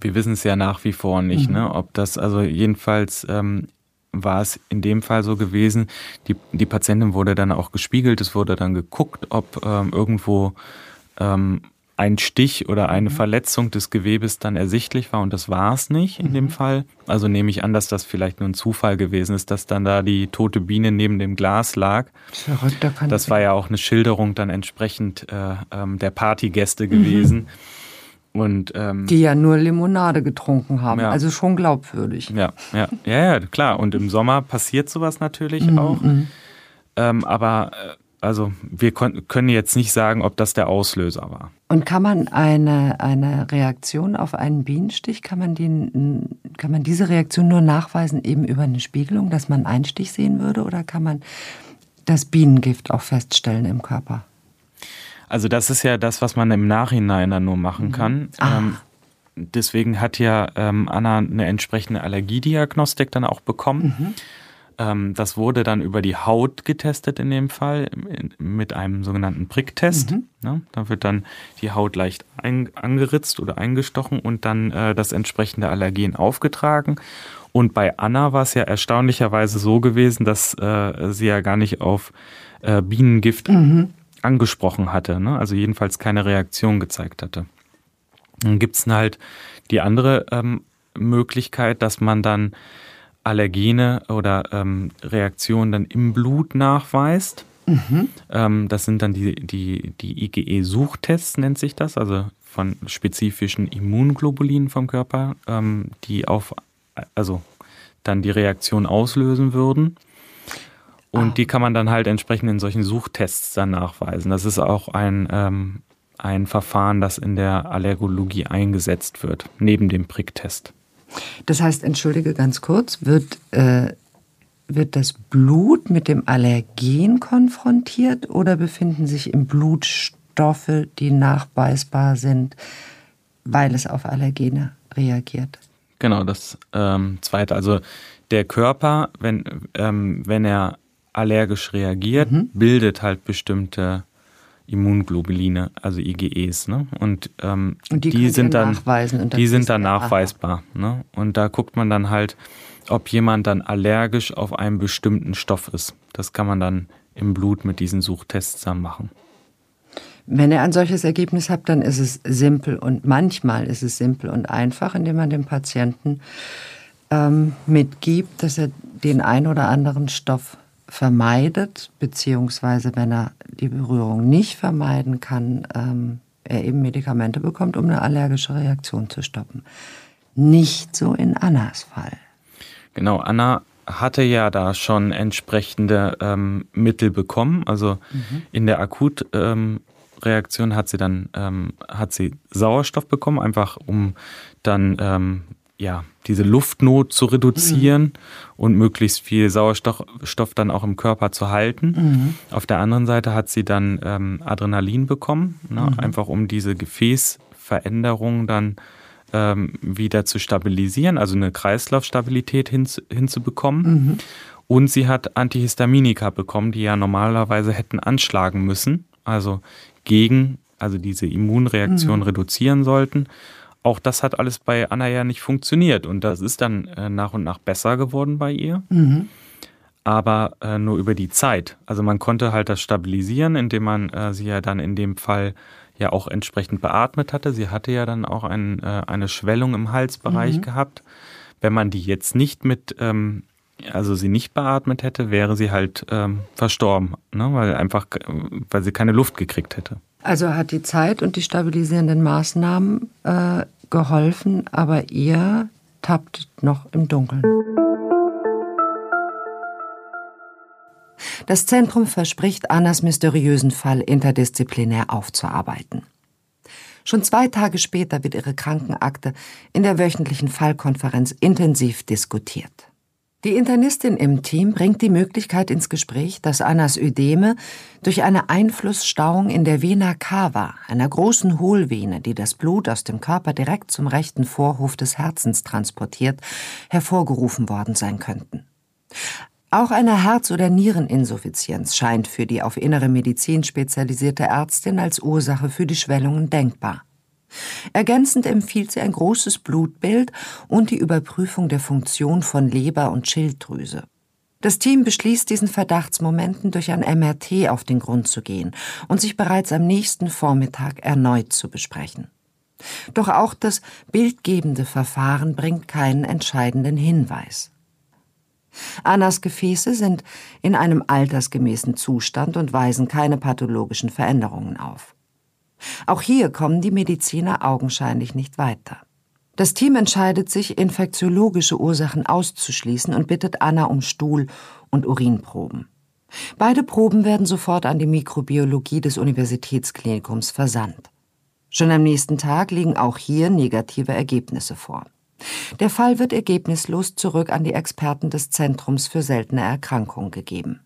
Wir wissen es ja nach wie vor nicht, mhm. ne? Ob das, also jedenfalls ähm, war es in dem Fall so gewesen, die, die Patientin wurde dann auch gespiegelt, es wurde dann geguckt, ob ähm, irgendwo ähm, ein Stich oder eine mhm. Verletzung des Gewebes dann ersichtlich war und das war es nicht in mhm. dem Fall. Also nehme ich an, dass das vielleicht nur ein Zufall gewesen ist, dass dann da die tote Biene neben dem Glas lag. Verrückt, da kann das war ja auch eine Schilderung dann entsprechend äh, ähm, der Partygäste mhm. gewesen. Mhm. Und, ähm, die ja nur Limonade getrunken haben, ja. also schon glaubwürdig. Ja, ja, ja, ja, klar. Und im Sommer passiert sowas natürlich mhm. auch. Ähm, aber äh, also wir können jetzt nicht sagen, ob das der Auslöser war. Und kann man eine, eine Reaktion auf einen Bienenstich, kann man, die, kann man diese Reaktion nur nachweisen eben über eine Spiegelung, dass man einen Stich sehen würde oder kann man das Bienengift auch feststellen im Körper? Also das ist ja das, was man im Nachhinein dann nur machen mhm. kann. Ähm, deswegen hat ja ähm, Anna eine entsprechende Allergiediagnostik dann auch bekommen. Mhm. Ähm, das wurde dann über die Haut getestet in dem Fall mit einem sogenannten Pricktest. Mhm. Ja, da wird dann die Haut leicht angeritzt oder eingestochen und dann äh, das entsprechende Allergen aufgetragen. Und bei Anna war es ja erstaunlicherweise so gewesen, dass äh, sie ja gar nicht auf äh, Bienengift mhm. angesprochen hatte. Ne? Also jedenfalls keine Reaktion gezeigt hatte. Dann gibt es halt die andere ähm, Möglichkeit, dass man dann Allergene oder ähm, Reaktionen dann im Blut nachweist. Mhm. Ähm, das sind dann die, die, die IgE-Suchtests, nennt sich das, also von spezifischen Immunglobulinen vom Körper, ähm, die auf, also dann die Reaktion auslösen würden. Und ah. die kann man dann halt entsprechend in solchen Suchtests dann nachweisen. Das ist auch ein, ähm, ein Verfahren, das in der Allergologie eingesetzt wird, neben dem Pricktest. Das heißt, entschuldige ganz kurz, wird, äh, wird das Blut mit dem Allergen konfrontiert oder befinden sich im Blut Stoffe, die nachweisbar sind, weil es auf Allergene reagiert? Genau, das ähm, zweite. Also der Körper, wenn, ähm, wenn er allergisch reagiert, mhm. bildet halt bestimmte Immunglobuline, also IgEs. Ne? Und, ähm, und die, die sind dann, die sind dann nachweisbar. Ne? Und da guckt man dann halt, ob jemand dann allergisch auf einen bestimmten Stoff ist. Das kann man dann im Blut mit diesen Suchtests dann machen. Wenn ihr ein solches Ergebnis habt, dann ist es simpel und manchmal ist es simpel und einfach, indem man dem Patienten ähm, mitgibt, dass er den ein oder anderen Stoff vermeidet, beziehungsweise wenn er die Berührung nicht vermeiden kann, ähm, er eben Medikamente bekommt, um eine allergische Reaktion zu stoppen. Nicht so in Annas Fall. Genau, Anna hatte ja da schon entsprechende ähm, Mittel bekommen. Also mhm. in der Akutreaktion ähm, hat sie dann ähm, hat sie Sauerstoff bekommen, einfach um dann ähm, ja, diese Luftnot zu reduzieren mhm. und möglichst viel Sauerstoff Stoff dann auch im Körper zu halten. Mhm. Auf der anderen Seite hat sie dann ähm, Adrenalin bekommen, ne, mhm. einfach um diese Gefäßveränderung dann ähm, wieder zu stabilisieren, also eine Kreislaufstabilität hin, hinzubekommen. Mhm. Und sie hat Antihistaminika bekommen, die ja normalerweise hätten anschlagen müssen, also gegen, also diese Immunreaktion mhm. reduzieren sollten auch das hat alles bei Anna ja nicht funktioniert und das ist dann äh, nach und nach besser geworden bei ihr. Mhm. aber äh, nur über die Zeit. Also man konnte halt das stabilisieren, indem man äh, sie ja dann in dem Fall ja auch entsprechend beatmet hatte. Sie hatte ja dann auch ein, äh, eine Schwellung im Halsbereich mhm. gehabt. Wenn man die jetzt nicht mit, ähm, also sie nicht beatmet hätte, wäre sie halt ähm, verstorben, ne? weil einfach, weil sie keine Luft gekriegt hätte. Also hat die Zeit und die stabilisierenden Maßnahmen äh, geholfen, aber ihr tappt noch im Dunkeln. Das Zentrum verspricht, Annas mysteriösen Fall interdisziplinär aufzuarbeiten. Schon zwei Tage später wird ihre Krankenakte in der wöchentlichen Fallkonferenz intensiv diskutiert. Die Internistin im Team bringt die Möglichkeit ins Gespräch, dass Annas Ödeme durch eine Einflussstauung in der Vena cava, einer großen Hohlvene, die das Blut aus dem Körper direkt zum rechten Vorhof des Herzens transportiert, hervorgerufen worden sein könnten. Auch eine Herz- oder Niereninsuffizienz scheint für die auf innere Medizin spezialisierte Ärztin als Ursache für die Schwellungen denkbar. Ergänzend empfiehlt sie ein großes Blutbild und die Überprüfung der Funktion von Leber und Schilddrüse. Das Team beschließt, diesen Verdachtsmomenten durch ein MRT auf den Grund zu gehen und sich bereits am nächsten Vormittag erneut zu besprechen. Doch auch das bildgebende Verfahren bringt keinen entscheidenden Hinweis. Annas Gefäße sind in einem altersgemäßen Zustand und weisen keine pathologischen Veränderungen auf. Auch hier kommen die Mediziner augenscheinlich nicht weiter. Das Team entscheidet sich, infektiologische Ursachen auszuschließen und bittet Anna um Stuhl- und Urinproben. Beide Proben werden sofort an die Mikrobiologie des Universitätsklinikums versandt. Schon am nächsten Tag liegen auch hier negative Ergebnisse vor. Der Fall wird ergebnislos zurück an die Experten des Zentrums für seltene Erkrankungen gegeben.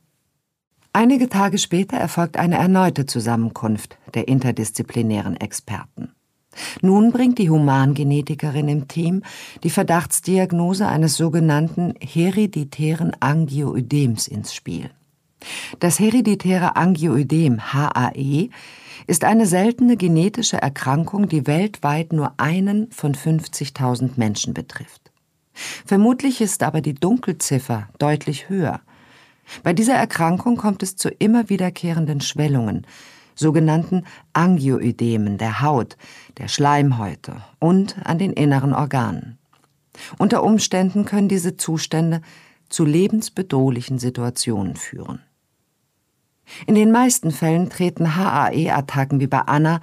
Einige Tage später erfolgt eine erneute Zusammenkunft der interdisziplinären Experten. Nun bringt die Humangenetikerin im Team die Verdachtsdiagnose eines sogenannten hereditären Angioödems ins Spiel. Das hereditäre Angioödem HAE ist eine seltene genetische Erkrankung, die weltweit nur einen von 50.000 Menschen betrifft. Vermutlich ist aber die Dunkelziffer deutlich höher. Bei dieser Erkrankung kommt es zu immer wiederkehrenden Schwellungen, sogenannten Angioödemen der Haut, der Schleimhäute und an den inneren Organen. Unter Umständen können diese Zustände zu lebensbedrohlichen Situationen führen. In den meisten Fällen treten HAE-Attacken wie bei Anna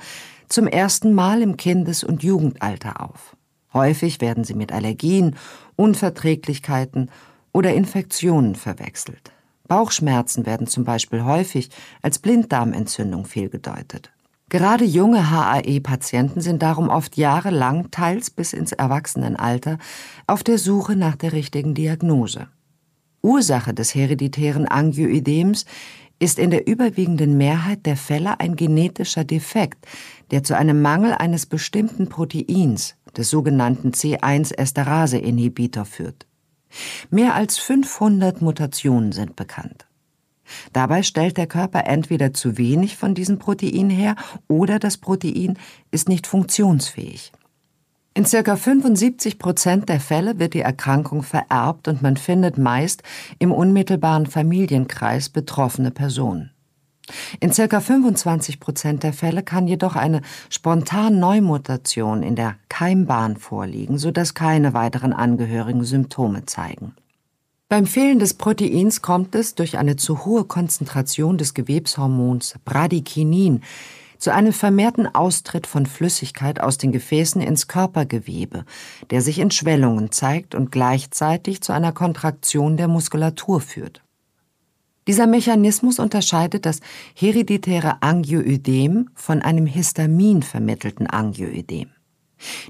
zum ersten Mal im Kindes- und Jugendalter auf. Häufig werden sie mit Allergien, Unverträglichkeiten oder Infektionen verwechselt. Bauchschmerzen werden zum Beispiel häufig als Blinddarmentzündung fehlgedeutet. Gerade junge HAE-Patienten sind darum oft jahrelang, teils bis ins Erwachsenenalter, auf der Suche nach der richtigen Diagnose. Ursache des hereditären Angioödems ist in der überwiegenden Mehrheit der Fälle ein genetischer Defekt, der zu einem Mangel eines bestimmten Proteins, des sogenannten C1-Esterase-Inhibitor führt. Mehr als 500 Mutationen sind bekannt. Dabei stellt der Körper entweder zu wenig von diesem Protein her oder das Protein ist nicht funktionsfähig. In circa 75 Prozent der Fälle wird die Erkrankung vererbt und man findet meist im unmittelbaren Familienkreis betroffene Personen. In circa 25 Prozent der Fälle kann jedoch eine spontan Neumutation in der Keimbahn vorliegen, sodass keine weiteren Angehörigen Symptome zeigen. Beim Fehlen des Proteins kommt es durch eine zu hohe Konzentration des Gewebshormons Bradykinin zu einem vermehrten Austritt von Flüssigkeit aus den Gefäßen ins Körpergewebe, der sich in Schwellungen zeigt und gleichzeitig zu einer Kontraktion der Muskulatur führt. Dieser Mechanismus unterscheidet das hereditäre Angioödem von einem Histamin vermittelten Angioödem.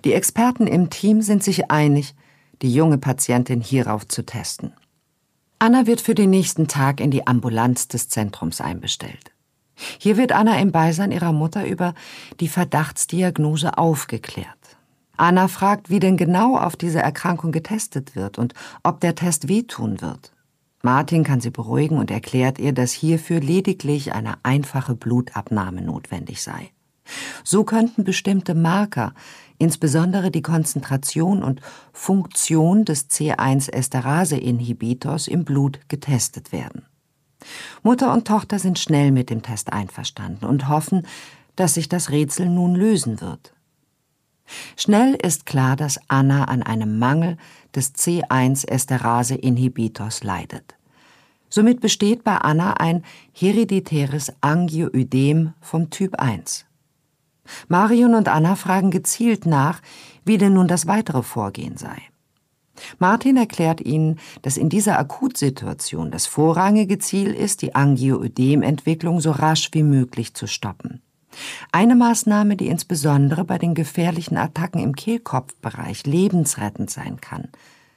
Die Experten im Team sind sich einig, die junge Patientin hierauf zu testen. Anna wird für den nächsten Tag in die Ambulanz des Zentrums einbestellt. Hier wird Anna im Beisein ihrer Mutter über die Verdachtsdiagnose aufgeklärt. Anna fragt, wie denn genau auf diese Erkrankung getestet wird und ob der Test wehtun wird. Martin kann sie beruhigen und erklärt ihr, dass hierfür lediglich eine einfache Blutabnahme notwendig sei. So könnten bestimmte Marker insbesondere die Konzentration und Funktion des C1-Esterase-Inhibitors im Blut getestet werden. Mutter und Tochter sind schnell mit dem Test einverstanden und hoffen, dass sich das Rätsel nun lösen wird. Schnell ist klar, dass Anna an einem Mangel des C1-Esterase-Inhibitors leidet. Somit besteht bei Anna ein hereditäres Angioödem vom Typ 1. Marion und Anna fragen gezielt nach, wie denn nun das weitere Vorgehen sei. Martin erklärt ihnen, dass in dieser Akutsituation das vorrangige Ziel ist, die Angioödementwicklung so rasch wie möglich zu stoppen. Eine Maßnahme, die insbesondere bei den gefährlichen Attacken im Kehlkopfbereich lebensrettend sein kann.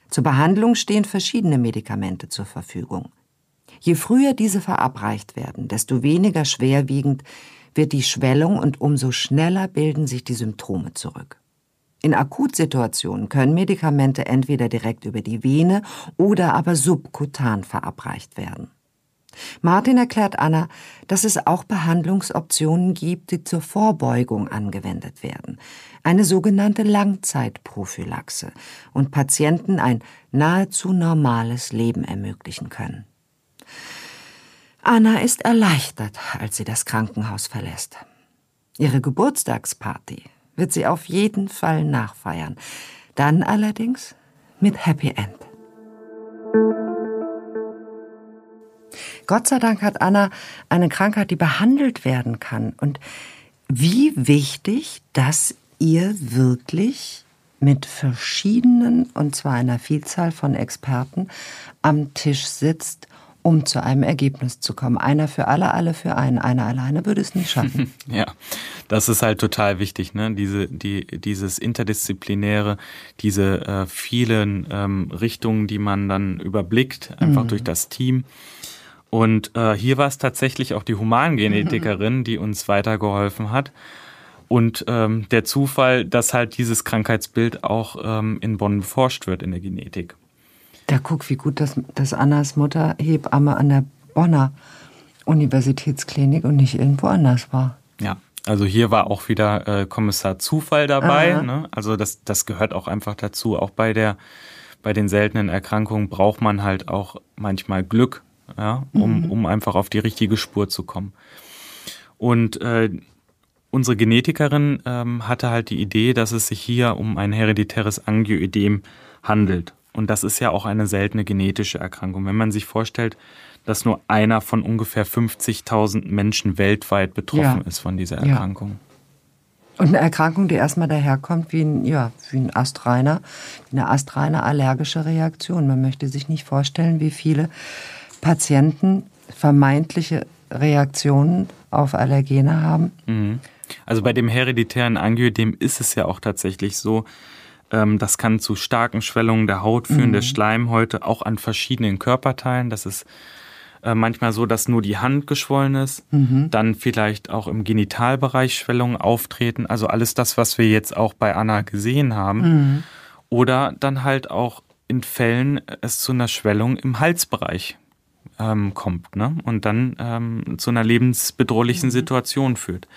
Zur Behandlung stehen verschiedene Medikamente zur Verfügung. Je früher diese verabreicht werden, desto weniger schwerwiegend wird die Schwellung und umso schneller bilden sich die Symptome zurück. In Akutsituationen können Medikamente entweder direkt über die Vene oder aber subkutan verabreicht werden. Martin erklärt Anna, dass es auch Behandlungsoptionen gibt, die zur Vorbeugung angewendet werden, eine sogenannte Langzeitprophylaxe und Patienten ein nahezu normales Leben ermöglichen können. Anna ist erleichtert, als sie das Krankenhaus verlässt. Ihre Geburtstagsparty wird sie auf jeden Fall nachfeiern. Dann allerdings mit Happy End. Gott sei Dank hat Anna eine Krankheit, die behandelt werden kann. Und wie wichtig, dass ihr wirklich mit verschiedenen, und zwar einer Vielzahl von Experten, am Tisch sitzt um zu einem Ergebnis zu kommen. Einer für alle, alle für einen. Einer alleine würde es nicht schaffen. ja, das ist halt total wichtig, ne? Diese, die, dieses interdisziplinäre, diese äh, vielen ähm, Richtungen, die man dann überblickt, einfach mhm. durch das Team. Und äh, hier war es tatsächlich auch die Humangenetikerin, die uns weitergeholfen hat. Und ähm, der Zufall, dass halt dieses Krankheitsbild auch ähm, in Bonn beforscht wird in der Genetik. Da guck, wie gut, dass, dass Annas Mutter Hebamme an der Bonner Universitätsklinik und nicht irgendwo anders war. Ja, also hier war auch wieder äh, Kommissar Zufall dabei. Ne? Also das, das gehört auch einfach dazu. Auch bei der bei den seltenen Erkrankungen braucht man halt auch manchmal Glück, ja, um, mhm. um einfach auf die richtige Spur zu kommen. Und äh, unsere Genetikerin ähm, hatte halt die Idee, dass es sich hier um ein hereditäres Angioödem handelt. Und das ist ja auch eine seltene genetische Erkrankung. Wenn man sich vorstellt, dass nur einer von ungefähr 50.000 Menschen weltweit betroffen ja. ist von dieser Erkrankung. Ja. Und eine Erkrankung, die erstmal daherkommt wie ein, ja, wie ein astreiner, eine astreine allergische Reaktion. Man möchte sich nicht vorstellen, wie viele Patienten vermeintliche Reaktionen auf Allergene haben. Mhm. Also bei dem hereditären Angioödem ist es ja auch tatsächlich so, ähm, das kann zu starken Schwellungen der Haut führen, mhm. der Schleimhäute, auch an verschiedenen Körperteilen. Das ist äh, manchmal so, dass nur die Hand geschwollen ist, mhm. dann vielleicht auch im Genitalbereich Schwellungen auftreten. Also alles das, was wir jetzt auch bei Anna gesehen haben. Mhm. Oder dann halt auch in Fällen es zu einer Schwellung im Halsbereich ähm, kommt ne? und dann ähm, zu einer lebensbedrohlichen mhm. Situation führt.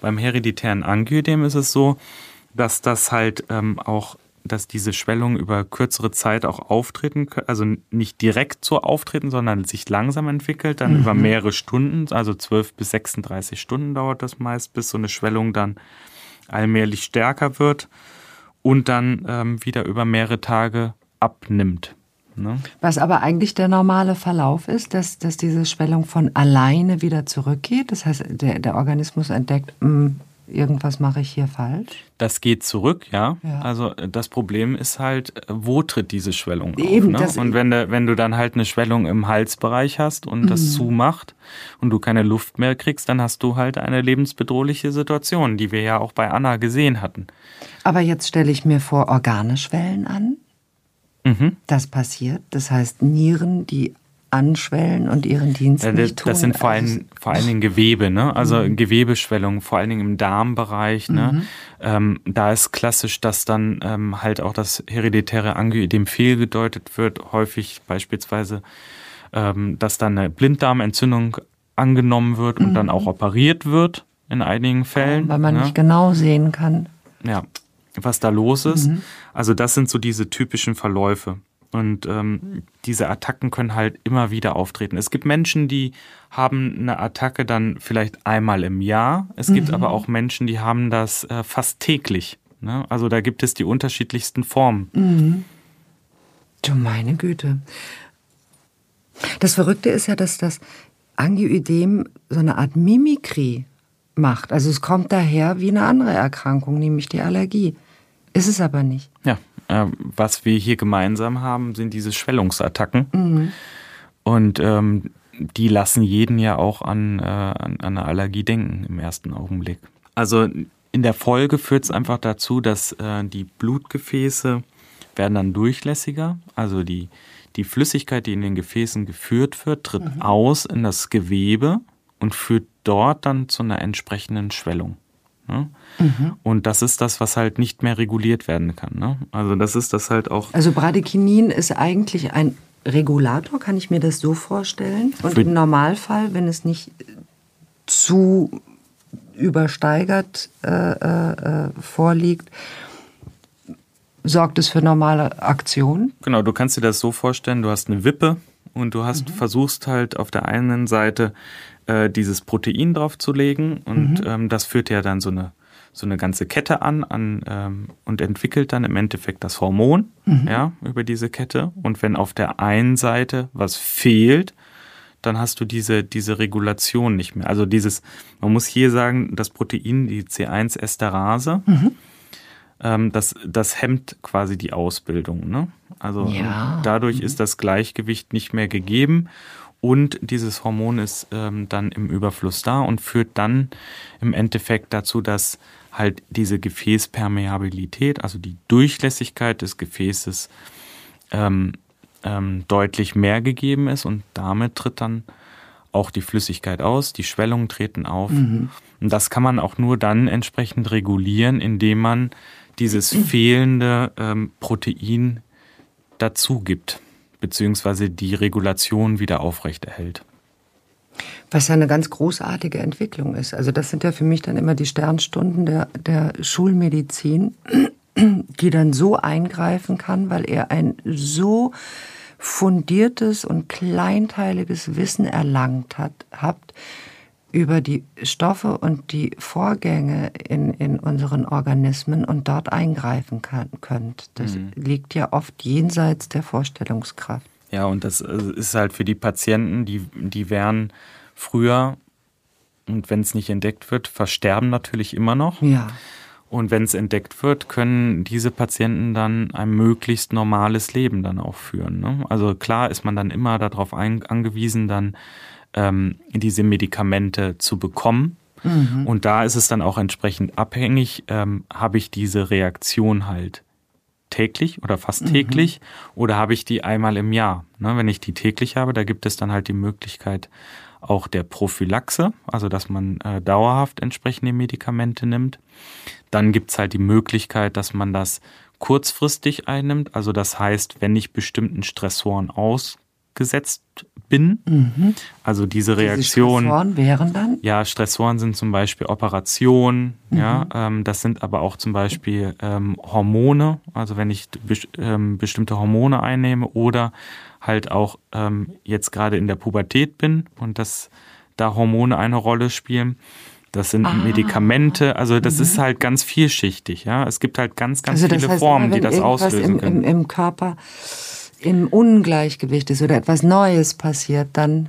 Beim hereditären Angioödem ist es so, dass das halt ähm, auch, dass diese Schwellungen über kürzere Zeit auch auftreten, also nicht direkt so auftreten, sondern sich langsam entwickelt, dann mhm. über mehrere Stunden, also 12 bis 36 Stunden dauert das meist, bis so eine Schwellung dann allmählich stärker wird und dann ähm, wieder über mehrere Tage abnimmt. Ne? Was aber eigentlich der normale Verlauf ist, dass, dass diese Schwellung von alleine wieder zurückgeht. Das heißt, der, der Organismus entdeckt, mh, hm, irgendwas mache ich hier falsch? Das geht zurück, ja. ja. Also äh, das Problem ist halt, äh, wo tritt diese Schwellung Eben, auf? Ne? Und wenn du, wenn du dann halt eine Schwellung im Halsbereich hast und mhm. das zumacht und du keine Luft mehr kriegst, dann hast du halt eine lebensbedrohliche Situation, die wir ja auch bei Anna gesehen hatten. Aber jetzt stelle ich mir vor, Organe schwellen an. Mhm. Das passiert. Das heißt, Nieren, die anschwellen und ihren Dienst ja, nicht tun. Das sind vor, allem, vor allen Dingen Gewebe, ne? also mhm. Gewebeschwellungen, vor allen Dingen im Darmbereich. Ne? Mhm. Ähm, da ist klassisch, dass dann ähm, halt auch das hereditäre Angioödem fehlgedeutet wird, häufig beispielsweise, ähm, dass dann eine Blinddarmentzündung angenommen wird und mhm. dann auch operiert wird in einigen Fällen. Weil man ne? nicht genau sehen kann. Ja, was da los ist. Mhm. Also das sind so diese typischen Verläufe. Und ähm, diese Attacken können halt immer wieder auftreten. Es gibt Menschen, die haben eine Attacke dann vielleicht einmal im Jahr. Es gibt mhm. aber auch Menschen, die haben das äh, fast täglich. Ne? Also da gibt es die unterschiedlichsten Formen. Mhm. Du meine Güte. Das Verrückte ist ja, dass das Angioidem so eine Art Mimikrie macht. Also es kommt daher wie eine andere Erkrankung, nämlich die Allergie. Ist es aber nicht. Ja, äh, was wir hier gemeinsam haben, sind diese Schwellungsattacken. Mhm. Und ähm, die lassen jeden ja auch an, äh, an, eine Allergie denken im ersten Augenblick. Also in der Folge führt es einfach dazu, dass äh, die Blutgefäße werden dann durchlässiger. Also die, die Flüssigkeit, die in den Gefäßen geführt wird, tritt mhm. aus in das Gewebe und führt dort dann zu einer entsprechenden Schwellung. Ne? Mhm. Und das ist das, was halt nicht mehr reguliert werden kann. Ne? Also das ist das halt auch. Also Bradykinin ist eigentlich ein Regulator, kann ich mir das so vorstellen? Und im Normalfall, wenn es nicht zu übersteigert äh, äh, vorliegt, sorgt es für normale Aktion? Genau, du kannst dir das so vorstellen, du hast eine Wippe und du hast mhm. versuchst halt auf der einen Seite äh, dieses Protein draufzulegen und mhm. ähm, das führt ja dann so eine so eine ganze Kette an, an ähm, und entwickelt dann im Endeffekt das Hormon mhm. ja, über diese Kette. Und wenn auf der einen Seite was fehlt, dann hast du diese, diese Regulation nicht mehr. Also dieses, man muss hier sagen, das Protein, die C1-Esterase, mhm. ähm, das, das hemmt quasi die Ausbildung. Ne? Also ja. dadurch mhm. ist das Gleichgewicht nicht mehr gegeben und dieses Hormon ist ähm, dann im Überfluss da und führt dann im Endeffekt dazu, dass halt diese Gefäßpermeabilität, also die Durchlässigkeit des Gefäßes, ähm, ähm, deutlich mehr gegeben ist und damit tritt dann auch die Flüssigkeit aus, die Schwellungen treten auf. Mhm. Und das kann man auch nur dann entsprechend regulieren, indem man dieses fehlende ähm, Protein dazu gibt, beziehungsweise die Regulation wieder aufrechterhält. Was ja eine ganz großartige Entwicklung ist. Also das sind ja für mich dann immer die Sternstunden der, der Schulmedizin, die dann so eingreifen kann, weil er ein so fundiertes und kleinteiliges Wissen erlangt hat, habt über die Stoffe und die Vorgänge in, in unseren Organismen und dort eingreifen kann, könnt. Das mhm. liegt ja oft jenseits der Vorstellungskraft. Ja, und das äh, ist halt für die Patienten, die, die wären früher, und wenn es nicht entdeckt wird, versterben natürlich immer noch. Ja. Und wenn es entdeckt wird, können diese Patienten dann ein möglichst normales Leben dann auch führen. Ne? Also klar ist man dann immer darauf angewiesen, dann ähm, diese Medikamente zu bekommen. Mhm. Und da ist es dann auch entsprechend abhängig, ähm, habe ich diese Reaktion halt täglich oder fast mhm. täglich mhm. oder habe ich die einmal im Jahr? Ne, wenn ich die täglich habe, da gibt es dann halt die Möglichkeit auch der Prophylaxe, also dass man äh, dauerhaft entsprechende Medikamente nimmt. Dann gibt es halt die Möglichkeit, dass man das kurzfristig einnimmt. Also das heißt, wenn ich bestimmten Stressoren ausgesetzt bin. Mhm. Also diese Reaktion. Diese Stressoren wären dann? Ja, Stressoren sind zum Beispiel Operationen, mhm. ja, ähm, das sind aber auch zum Beispiel ähm, Hormone, also wenn ich be ähm, bestimmte Hormone einnehme oder halt auch ähm, jetzt gerade in der Pubertät bin und dass da Hormone eine Rolle spielen. Das sind ah. Medikamente, also das mhm. ist halt ganz vielschichtig, ja. Es gibt halt ganz, ganz also viele heißt, Formen, die das auslösen können. Im, Im Körper im Ungleichgewicht ist oder etwas Neues passiert, dann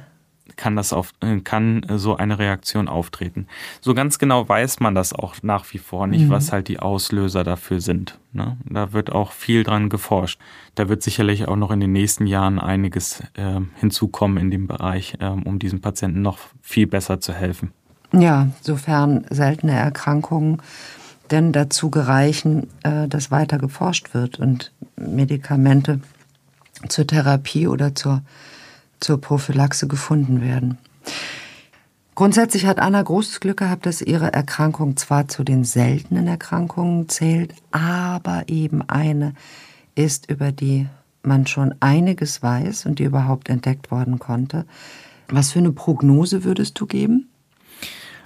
kann das auf, äh, kann so eine Reaktion auftreten. So ganz genau weiß man das auch nach wie vor nicht, mhm. was halt die Auslöser dafür sind. Ne? Da wird auch viel dran geforscht. Da wird sicherlich auch noch in den nächsten Jahren einiges äh, hinzukommen in dem Bereich, äh, um diesen Patienten noch viel besser zu helfen. Ja, sofern seltene Erkrankungen denn dazu gereichen, äh, dass weiter geforscht wird und Medikamente zur Therapie oder zur, zur Prophylaxe gefunden werden. Grundsätzlich hat Anna großes Glück gehabt, dass ihre Erkrankung zwar zu den seltenen Erkrankungen zählt, aber eben eine ist, über die man schon einiges weiß und die überhaupt entdeckt worden konnte. Was für eine Prognose würdest du geben?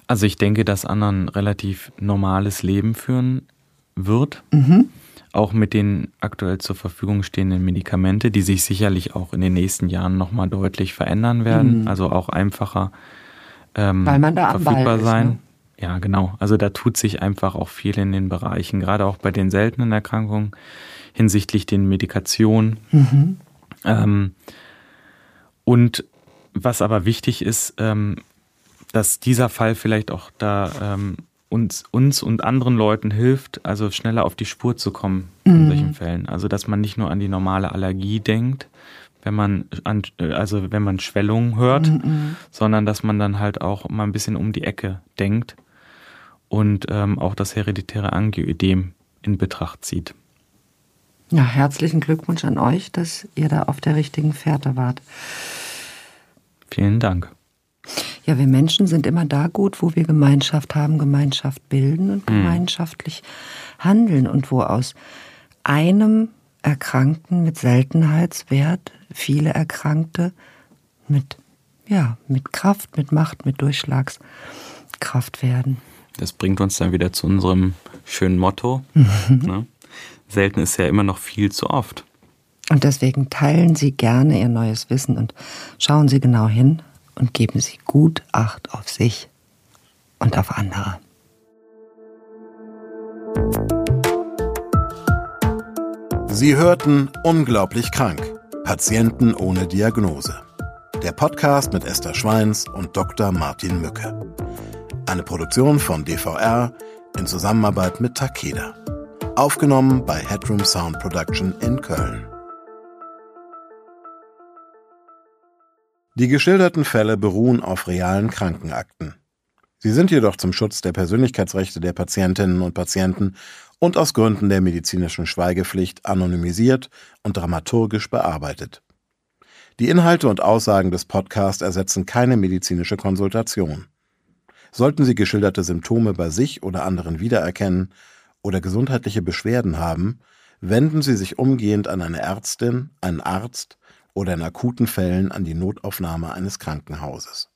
Also ich denke, dass Anna ein relativ normales Leben führen wird. Mhm. Auch mit den aktuell zur Verfügung stehenden Medikamente, die sich sicherlich auch in den nächsten Jahren nochmal deutlich verändern werden. Mhm. Also auch einfacher ähm, Weil man da verfügbar ist, sein. Ne? Ja, genau. Also da tut sich einfach auch viel in den Bereichen, gerade auch bei den seltenen Erkrankungen hinsichtlich den Medikationen. Mhm. Ähm, und was aber wichtig ist, ähm, dass dieser Fall vielleicht auch da ähm, uns, uns und anderen Leuten hilft, also schneller auf die Spur zu kommen in mhm. solchen Fällen. Also dass man nicht nur an die normale Allergie denkt, wenn man an, also wenn man Schwellungen hört, mhm. sondern dass man dann halt auch mal ein bisschen um die Ecke denkt und ähm, auch das hereditäre Angioödem in Betracht zieht. Ja, herzlichen Glückwunsch an euch, dass ihr da auf der richtigen Fährte wart. Vielen Dank. Ja, wir Menschen sind immer da gut, wo wir Gemeinschaft haben, Gemeinschaft bilden und mhm. gemeinschaftlich handeln und wo aus einem Erkrankten mit Seltenheitswert viele Erkrankte mit, ja, mit Kraft, mit Macht, mit Durchschlagskraft werden. Das bringt uns dann wieder zu unserem schönen Motto. ne? selten ist ja immer noch viel zu oft. Und deswegen teilen Sie gerne Ihr neues Wissen und schauen Sie genau hin und geben Sie gut Acht auf sich und auf andere. Sie hörten Unglaublich krank. Patienten ohne Diagnose. Der Podcast mit Esther Schweins und Dr. Martin Mücke. Eine Produktion von DVR in Zusammenarbeit mit Takeda. Aufgenommen bei Headroom Sound Production in Köln. Die geschilderten Fälle beruhen auf realen Krankenakten. Sie sind jedoch zum Schutz der Persönlichkeitsrechte der Patientinnen und Patienten und aus Gründen der medizinischen Schweigepflicht anonymisiert und dramaturgisch bearbeitet. Die Inhalte und Aussagen des Podcasts ersetzen keine medizinische Konsultation. Sollten Sie geschilderte Symptome bei sich oder anderen wiedererkennen oder gesundheitliche Beschwerden haben, wenden Sie sich umgehend an eine Ärztin, einen Arzt oder in akuten Fällen an die Notaufnahme eines Krankenhauses.